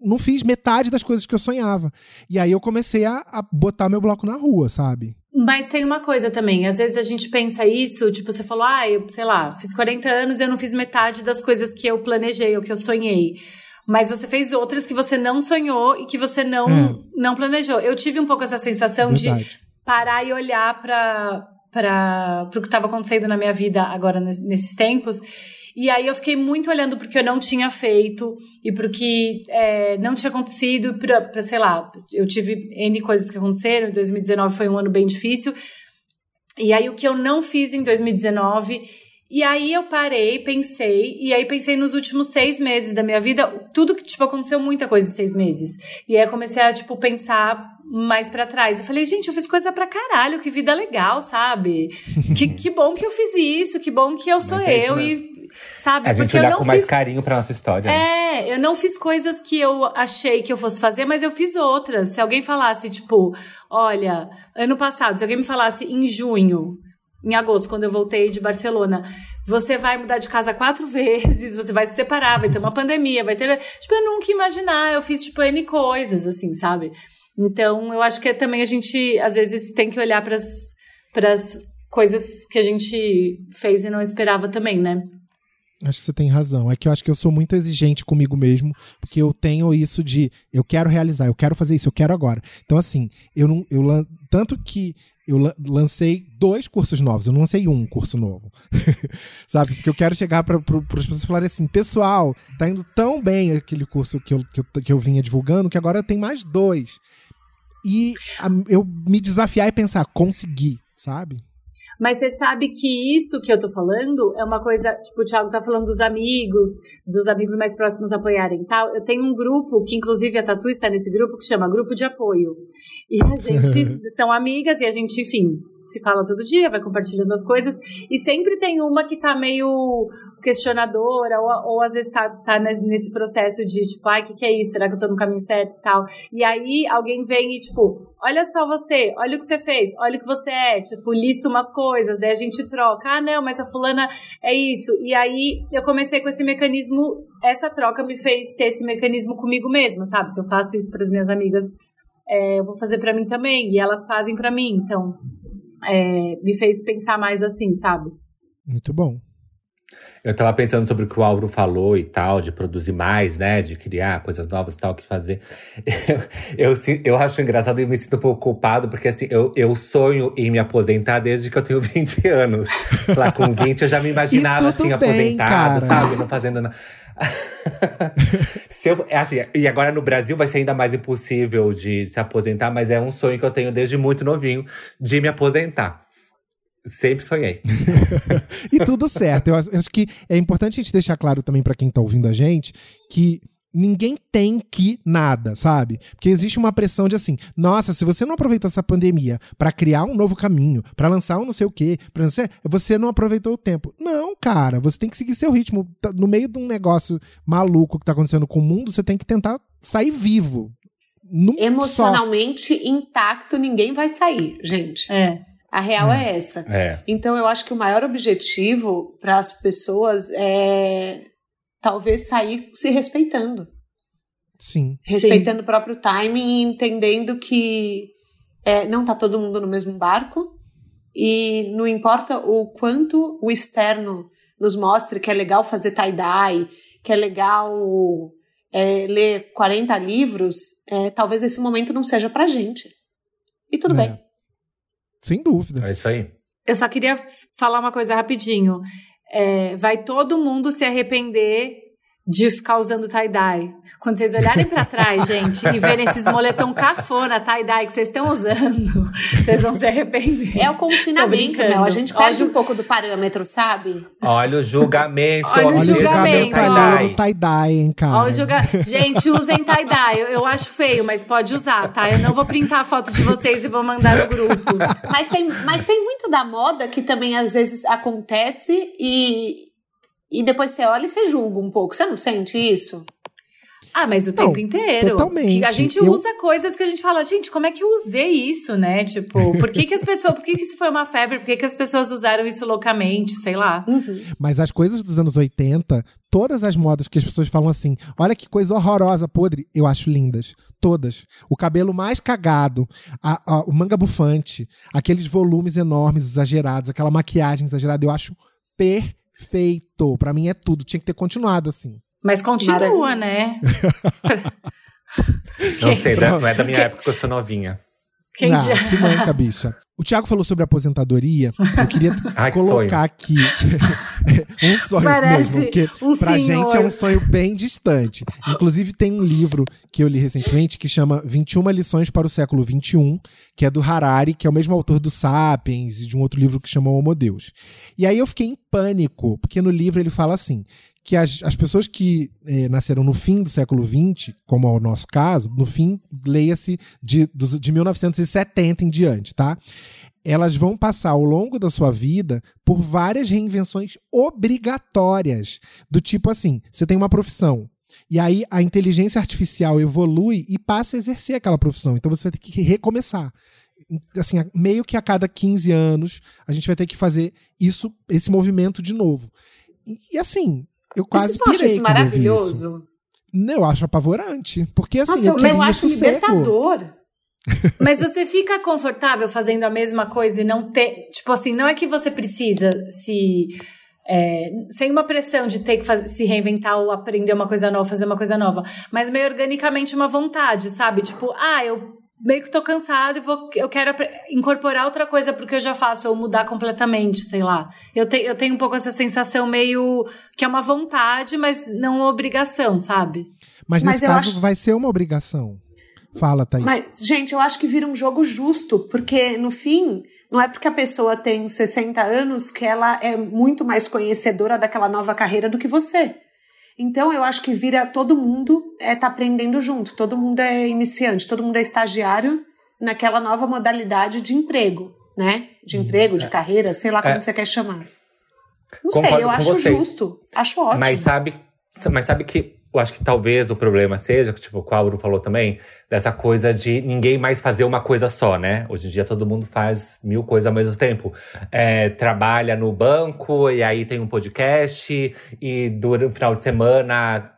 Não fiz metade das coisas que eu sonhava. E aí eu comecei a, a botar meu bloco na rua, sabe? Mas tem uma coisa também, às vezes a gente pensa isso, tipo, você falou, ah, eu, sei lá, fiz 40 anos e eu não fiz metade das coisas que eu planejei ou que eu sonhei. Mas você fez outras que você não sonhou e que você não, é. não planejou. Eu tive um pouco essa sensação Verdade. de parar e olhar para para o que estava acontecendo na minha vida agora nesses tempos. E aí eu fiquei muito olhando porque eu não tinha feito e porque é, não tinha acontecido, para sei lá, eu tive N coisas que aconteceram, 2019 foi um ano bem difícil. E aí o que eu não fiz em 2019 e aí eu parei, pensei, e aí pensei nos últimos seis meses da minha vida, tudo que, tipo, aconteceu muita coisa em seis meses. E aí eu comecei a, tipo, pensar mais para trás. Eu falei, gente, eu fiz coisa pra caralho, que vida legal, sabe? que, que bom que eu fiz isso, que bom que eu sou é eu e. Sabe? A gente Porque olhar eu não com fiz... mais carinho pra nossa história. Né? É, eu não fiz coisas que eu achei que eu fosse fazer, mas eu fiz outras. Se alguém falasse, tipo, olha, ano passado, se alguém me falasse em junho, em agosto, quando eu voltei de Barcelona. Você vai mudar de casa quatro vezes, você vai se separar, vai ter uma pandemia, vai ter. Tipo, eu nunca ia imaginar, eu fiz, tipo, N coisas, assim, sabe? Então, eu acho que também a gente, às vezes, tem que olhar para as coisas que a gente fez e não esperava também, né? Acho que você tem razão. É que eu acho que eu sou muito exigente comigo mesmo, porque eu tenho isso de eu quero realizar, eu quero fazer isso, eu quero agora. Então, assim, eu não. Eu, tanto que eu lancei dois cursos novos, eu não lancei um curso novo. Sabe? Porque eu quero chegar para as pessoas falarem assim: pessoal, tá indo tão bem aquele curso que eu, que eu, que eu vinha divulgando que agora tem mais dois. E a, eu me desafiar e pensar, consegui, sabe? Mas você sabe que isso que eu tô falando é uma coisa, tipo, o Thiago tá falando dos amigos, dos amigos mais próximos apoiarem e tal. Eu tenho um grupo, que inclusive a Tatu está nesse grupo, que chama Grupo de Apoio. E a gente são amigas e a gente, enfim, se fala todo dia, vai compartilhando as coisas, e sempre tem uma que tá meio questionadora, ou, ou às vezes tá, tá nesse processo de tipo, ai, o que, que é isso? Será que eu tô no caminho certo e tal? E aí alguém vem e, tipo, olha só você, olha o que você fez, olha o que você é, tipo, lista umas coisas, daí a gente troca, ah, não, mas a fulana é isso. E aí eu comecei com esse mecanismo, essa troca me fez ter esse mecanismo comigo mesma, sabe? Se eu faço isso para as minhas amigas, é, eu vou fazer para mim também, e elas fazem para mim, então é, me fez pensar mais assim, sabe? Muito bom. Eu tava pensando sobre o que o Álvaro falou e tal, de produzir mais, né? De criar coisas novas e tal, que fazer. Eu, eu, eu acho engraçado e me sinto um pouco culpado, porque assim, eu, eu sonho em me aposentar desde que eu tenho 20 anos. Lá com 20 eu já me imaginava assim, bem, aposentado, cara. sabe? Não fazendo nada. se eu, é assim, e agora no Brasil vai ser ainda mais impossível de se aposentar, mas é um sonho que eu tenho desde muito novinho de me aposentar. Sempre sonhei. e tudo certo. Eu acho que é importante a gente deixar claro também para quem tá ouvindo a gente que ninguém tem que nada, sabe? Porque existe uma pressão de assim, nossa, se você não aproveitou essa pandemia para criar um novo caminho, para lançar um não sei o quê, para você, você não aproveitou o tempo. Não, cara, você tem que seguir seu ritmo. Tá, no meio de um negócio maluco que tá acontecendo com o mundo, você tem que tentar sair vivo. Num Emocionalmente só. intacto, ninguém vai sair, gente. É. A real é, é essa. É. Então eu acho que o maior objetivo para as pessoas é talvez sair se respeitando. Sim. Respeitando Sim. o próprio timing e entendendo que é, não está todo mundo no mesmo barco e não importa o quanto o externo nos mostre que é legal fazer tie-dye, que é legal é, ler 40 livros, é, talvez esse momento não seja pra gente. E tudo É. bem. Sem dúvida. É isso aí. Eu só queria falar uma coisa rapidinho. É, vai todo mundo se arrepender de ficar usando tie-dye. Quando vocês olharem pra trás, gente, e verem esses moletom cafona tie-dye que vocês estão usando, vocês vão se arrepender. É o confinamento. Mel. A gente perde Ju- um pouco do parâmetro, sabe? Olha o julgamento. Olha o Olha o julgamento, julgamento tie-dye, hein, cara. Ó, o julga... Gente, usem tie-dye. Eu, eu acho feio, mas pode usar, tá? Eu não vou printar a foto de vocês e vou mandar no grupo. Mas tem, mas tem muito da moda que também às vezes acontece e, e depois você olha e você julga um pouco. Você não sente isso? Ah, mas o Não, tempo inteiro. totalmente. Que a gente Eu- usa coisas que a gente fala, gente, como é que eu usei isso, né? Tipo, por que, que as pessoas. Por que, que isso foi uma febre? Por que, que as pessoas usaram isso loucamente? Sei lá. Mas as coisas dos anos 80, todas as modas que as pessoas falam assim, olha que coisa horrorosa, podre, eu acho lindas. Todas. O cabelo mais cagado, a- a- o manga bufante, aqueles volumes enormes, exagerados, aquela maquiagem exagerada, eu acho perfeito. Pra mim é tudo. Tinha que ter continuado assim. Mas continua, Maravilha. né? Não sei, da- não é da minha Que- época que eu sou novinha. Quem ah, já- te manca, bicha. O Thiago falou sobre aposentadoria. Eu queria Ai, que colocar sonho. aqui um sonho Parece mesmo, porque um pra senhor. gente é um sonho bem distante. Inclusive tem um livro que eu li recentemente que chama 21 lições para o século 21, que é do Harari, que é o mesmo autor do Sapiens e de um outro livro que chama Homo Deus. E aí eu fiquei em pânico, porque no livro ele fala assim, que as, as pessoas que eh, nasceram no fim do século XX, como é o nosso caso, no fim, leia-se de, de 1970 em diante, tá? Elas vão passar ao longo da sua vida por várias reinvenções obrigatórias. Do tipo assim: você tem uma profissão. E aí a inteligência artificial evolui e passa a exercer aquela profissão. Então você vai ter que recomeçar. Assim, meio que a cada 15 anos, a gente vai ter que fazer isso, esse movimento de novo. E, e assim, eu quase Vocês não acham pirei isso isso. maravilhoso? Não, eu acho apavorante. Porque assim, Nossa, eu, eu, queria eu acho sossego. libertador. Mas você fica confortável fazendo a mesma coisa e não ter. Tipo assim, não é que você precisa se. é, sem uma pressão de ter que faz- se reinventar ou aprender uma coisa nova, fazer uma coisa nova, mas meio organicamente uma vontade, sabe? Tipo, ah, eu meio que tô cansado e vou, eu quero incorporar outra coisa porque eu já faço, ou mudar completamente, sei lá. Eu, te, eu tenho um pouco essa sensação meio que é uma vontade, mas não uma obrigação, sabe? Mas, Mas nesse eu caso acho- vai ser uma obrigação. Fala, Thaís. Mas, gente, eu acho que vira um jogo justo, porque no fim, não é porque a pessoa tem 60 anos que ela é muito mais conhecedora daquela nova carreira do que você. Então eu acho que vira todo mundo é tá aprendendo junto, todo mundo é iniciante, todo mundo é estagiário naquela nova modalidade de emprego, né? De emprego, de carreira, sei lá como É. você quer chamar. Não Concordo sei, eu acho vocês. justo, acho ótimo. Mas sabe, mas sabe que eu acho que talvez o problema seja, tipo, o que o Auro falou também, dessa coisa de ninguém mais fazer uma coisa só, né? Hoje em dia todo mundo faz mil coisas ao mesmo tempo. É, trabalha no banco, e aí tem um podcast, e durante o final de semana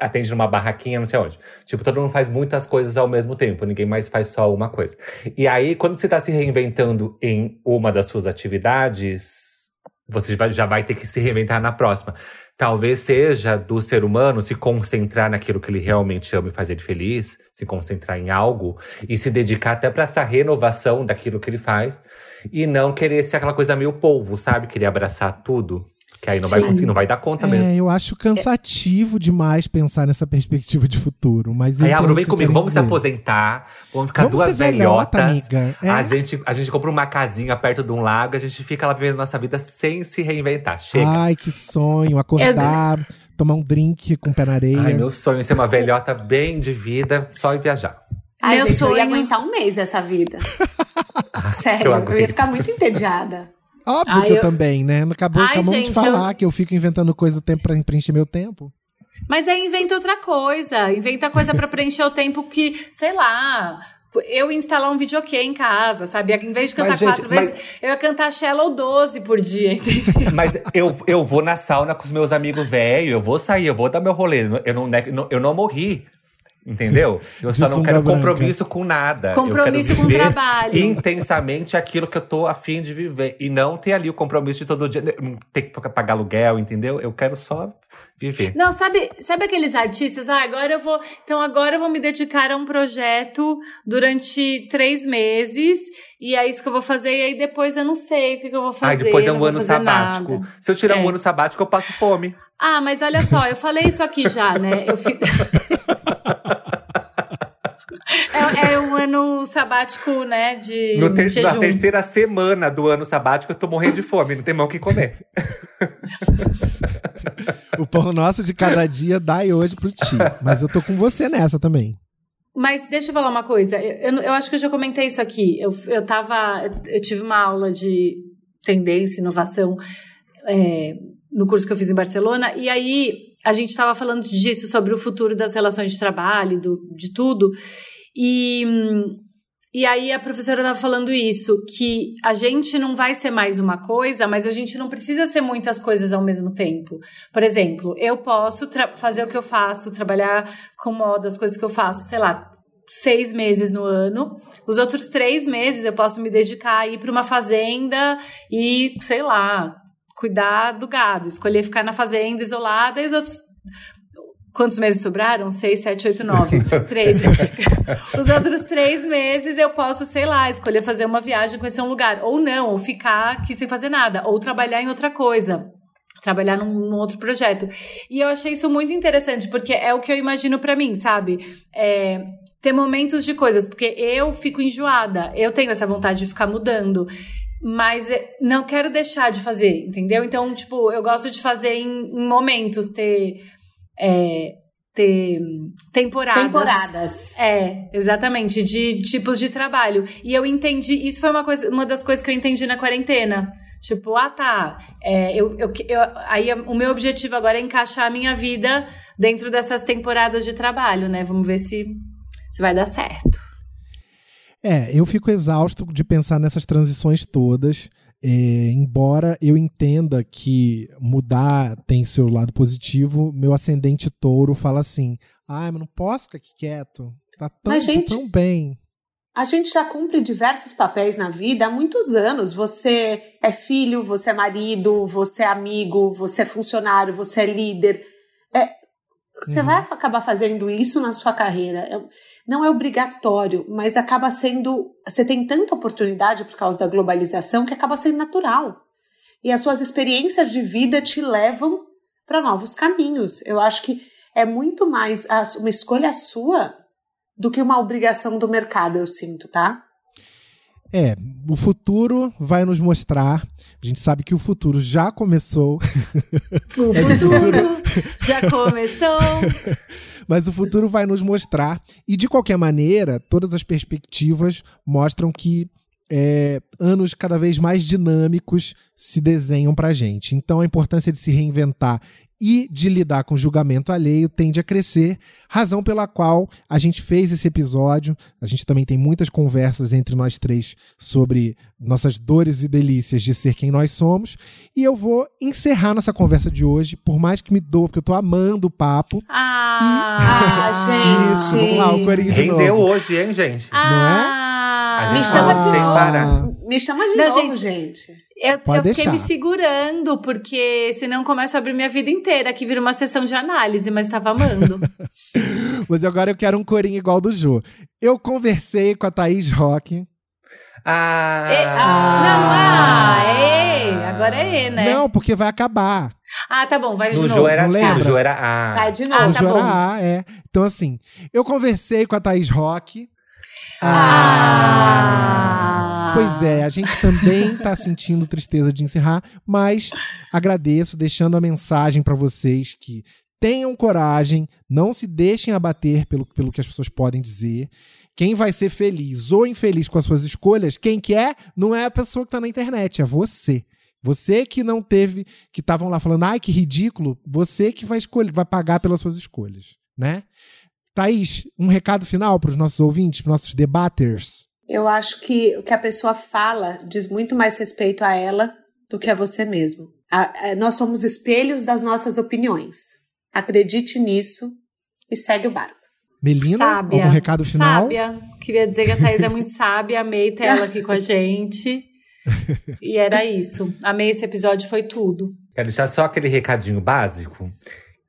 atende numa barraquinha, não sei onde. Tipo, todo mundo faz muitas coisas ao mesmo tempo, ninguém mais faz só uma coisa. E aí, quando você tá se reinventando em uma das suas atividades, você já vai ter que se reinventar na próxima. Talvez seja do ser humano se concentrar naquilo que ele realmente ama e fazer ele feliz, se concentrar em algo e se dedicar até para essa renovação daquilo que ele faz e não querer ser aquela coisa meio polvo, sabe? Querer abraçar tudo, que aí não vai Sim. conseguir, não vai dar conta mesmo. É, eu acho cansativo demais pensar nessa perspectiva de futuro. Mas Aí, entendo vem comigo, vamos se querem aposentar, vamos ficar Vamos duas ser velhota, velhotas. amiga. É. A, gente, a gente compra uma casinha perto de um lago, a gente fica lá vivendo nossa vida sem se reinventar. dizer. Chega. Ai, que sonho. Acordar, tomar um drink com o pé na areia. Ai, meu sonho é ser uma velhota bem de vida, só ir viajar. Ai, Meu gente, eu ia sonho- aguentar um mês dessa vida. Sério, eu eu, ia ficar muito entediada. Óbvio Ai, que eu, eu- também, né? Acabou, Ai, acabamos gente, de falar que eu fico inventando coisa tempo pra preencher meu tempo. Mas aí inventa outra coisa. Inventa coisa pra preencher o tempo que, sei lá. Eu ia instalar um videokê em casa, sabe? Em vez de cantar Mas, gente, quatro vezes, eu ia cantar Shallow 12 por dia, entendeu? Mas eu, eu vou na sauna com os meus amigos velhos, eu vou sair, eu vou dar meu rolê. Eu não, né, eu não morri. Entendeu? Eu só não quero branca. compromisso com nada. Compromisso eu com quero viver trabalho. Intensamente aquilo que eu tô afim de viver. E não ter ali o compromisso de todo dia. não Ter que pagar aluguel, entendeu? Eu quero só viver. Não, sabe, sabe aqueles artistas? Ah, agora eu vou. Então agora eu vou me dedicar a um projeto durante três meses. E é isso que eu vou fazer. E aí depois eu não sei o que, que eu vou fazer. Ai, depois é um ano sabático. nada. Se eu tirar É. um ano sabático, eu passo fome. Ah, mas olha só, eu falei isso aqui já, né? Eu fi- é, é um ano sabático, né? De No ter- na terceira semana do ano sabático, eu tô morrendo de fome, não tem mão o que comer. O pão nosso de cada dia dai hoje pro ti. Mas eu tô com você nessa também. Mas deixa eu falar uma coisa. Eu, eu, eu acho que eu já comentei isso aqui. Eu, eu tava. Eu, eu tive uma aula de tendência, inovação é, no curso que eu fiz em Barcelona, e aí a gente estava falando disso, sobre o futuro das relações de trabalho, do, de tudo. E, e aí a professora estava falando isso, que a gente não vai ser mais uma coisa, mas a gente não precisa ser muitas coisas ao mesmo tempo. Por exemplo, eu posso fazer o que eu faço, trabalhar com moda, as coisas que eu faço, sei lá, seis meses no ano. Os outros três meses eu posso me dedicar a ir para uma fazenda e, sei lá, cuidar do gado, escolher ficar na fazenda isolada e os outros. Quantos meses sobraram? Seis, sete, oito, nove. Três. Os outros três meses eu posso, sei lá, escolher fazer uma viagem, conhecer um lugar. Ou não, ou ficar aqui sem fazer nada. Ou trabalhar em outra coisa. Trabalhar num, num outro projeto. E eu achei isso muito interessante, porque é o que eu imagino pra mim, sabe? É, ter momentos de coisas, porque eu fico enjoada. Eu tenho essa vontade de ficar mudando. Mas é, não quero deixar de fazer, entendeu? Então, tipo, eu gosto de fazer em, em momentos, ter. é, ter temporadas. Temporadas. É, exatamente, de tipos de trabalho. E eu entendi, isso foi uma, coisa, uma das coisas que eu entendi na quarentena. Tipo, ah tá, é, eu, eu, eu- aí o meu objetivo agora é encaixar a minha vida dentro dessas temporadas de trabalho, né? Vamos ver se, se vai dar certo. É, eu fico exausto de pensar nessas transições todas. É, embora eu entenda que mudar tem seu lado positivo, meu ascendente touro fala assim: ai, mas não posso ficar aqui quieto. Tá tão, Mas, gente, tão bem. A gente já cumpre diversos papéis na vida há muitos anos. Você é filho, você é marido, você é amigo, você é funcionário, você é líder. É, você Uhum. vai acabar fazendo isso na sua carreira. É- Não é obrigatório, mas acaba sendo. Você tem tanta oportunidade por causa da globalização que acaba sendo natural. E as suas experiências de vida te levam para novos caminhos. Eu acho que é muito mais uma escolha sua do que uma obrigação do mercado, eu sinto, tá? É, o futuro vai nos mostrar. A gente sabe que o futuro já começou, O futuro já começou. mas o futuro vai nos mostrar. E de qualquer maneira, todas as perspectivas mostram que é, anos cada vez mais dinâmicos se desenham pra gente. Então a importância de se reinventar e de lidar com julgamento alheio tende a crescer, razão pela qual a gente fez esse episódio. A gente também tem muitas conversas entre nós três sobre nossas dores e delícias de ser quem nós somos. E eu vou encerrar nossa conversa de hoje, por mais que me doa, porque eu tô amando o papo. Ah, Ah, Isso, vamos lá, o corinho de Rendeu novo. hoje, hein, gente? Ah, A Me gente chama de sem novo. parar. Me chama de Não, novo, gente. gente. Eu, eu fiquei deixar. me segurando, porque senão começa a abrir minha vida inteira, que vira uma sessão de análise, mas tava amando. Mas agora eu quero um corinho igual do Jô. Eu conversei com a Thaís Rock. Ah, E- Não, não é. Ah, é. Agora é E, né? Não, porque vai acabar. Ah, tá bom, vai de no novo. Jô era não assim, lembra? no Jô era A. Vai de Ah, o novo. tá Jô era bom. A, é. Então, assim, eu conversei com a Thaís Rock. Ah. Pois é, a gente também tá sentindo tristeza de encerrar, mas agradeço, deixando a mensagem para vocês que tenham coragem, não se deixem abater pelo, pelo que as pessoas podem dizer. Quem vai ser feliz ou infeliz com as suas escolhas, quem que é, não é a pessoa que tá na internet, é você. Você que não teve, que estavam lá falando, ai, que ridículo, você que vai escolher, vai pagar pelas suas escolhas, né? Thaís, um recado final para os nossos ouvintes, para nossos debaters. Eu acho que o que a pessoa fala diz muito mais respeito a ela do que a você mesmo. A- a- nós somos espelhos das nossas opiniões. Acredite nisso e segue o barco. Melina, sábia. algum recado final? Sábia. Queria dizer que a Thaís é muito sábia, amei ter ela aqui com a gente. E era isso. Amei esse episódio, foi tudo. Quero deixar só aquele recadinho básico,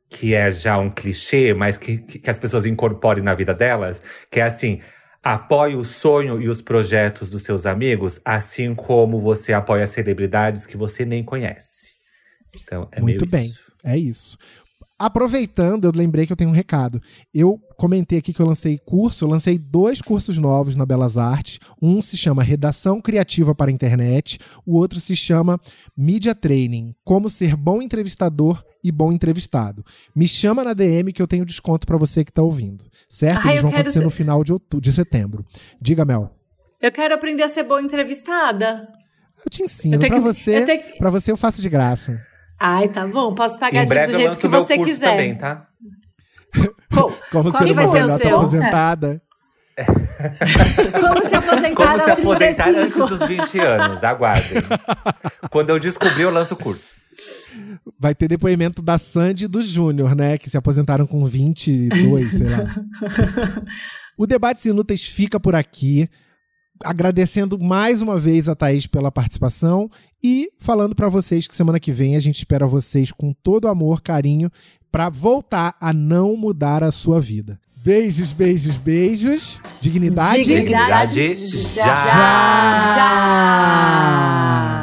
que é já um clichê, mas que, que, as pessoas incorporem na vida delas, que é assim. Apoie o sonho e os projetos dos seus amigos, assim como você apoia celebridades que você nem conhece. Então, é Muito bem, isso. é isso. Aproveitando, eu lembrei que eu tenho um recado. Eu comentei aqui que eu lancei curso, eu lancei dois cursos novos na Belas Artes. Um se chama Redação Criativa para a Internet, o outro se chama Media Training, Como Ser Bom Entrevistador e Bom Entrevistado. Me chama na DM que eu tenho desconto para você que está ouvindo, certo? Ai, Eles vão acontecer ser- no final de, outubro, de setembro. Diga, Mel. Eu quero aprender a ser boa entrevistada. Eu te ensino. Para que- você, que- pra você eu faço de graça. Ai, tá bom. Posso pagar Em de- breve do jeito que você curso quiser. também, tá? Como, Como Qual vai ser o seu? aposentada. como se aposentar Como se aos aposentar 35. antes dos 20 anos, aguardem. Quando eu descobrir, eu lanço o curso. Vai ter depoimento da Sandy e do Júnior, né? Que se aposentaram com 22, sei lá. O Debates Inúteis fica por aqui. Agradecendo mais uma vez a Thaís pela participação e falando pra vocês que semana que vem a gente espera vocês com todo amor, carinho, pra voltar a não mudar a sua vida. Beijos, beijos, beijos. Dignidade. Dignidade. Dignidade já. já. já.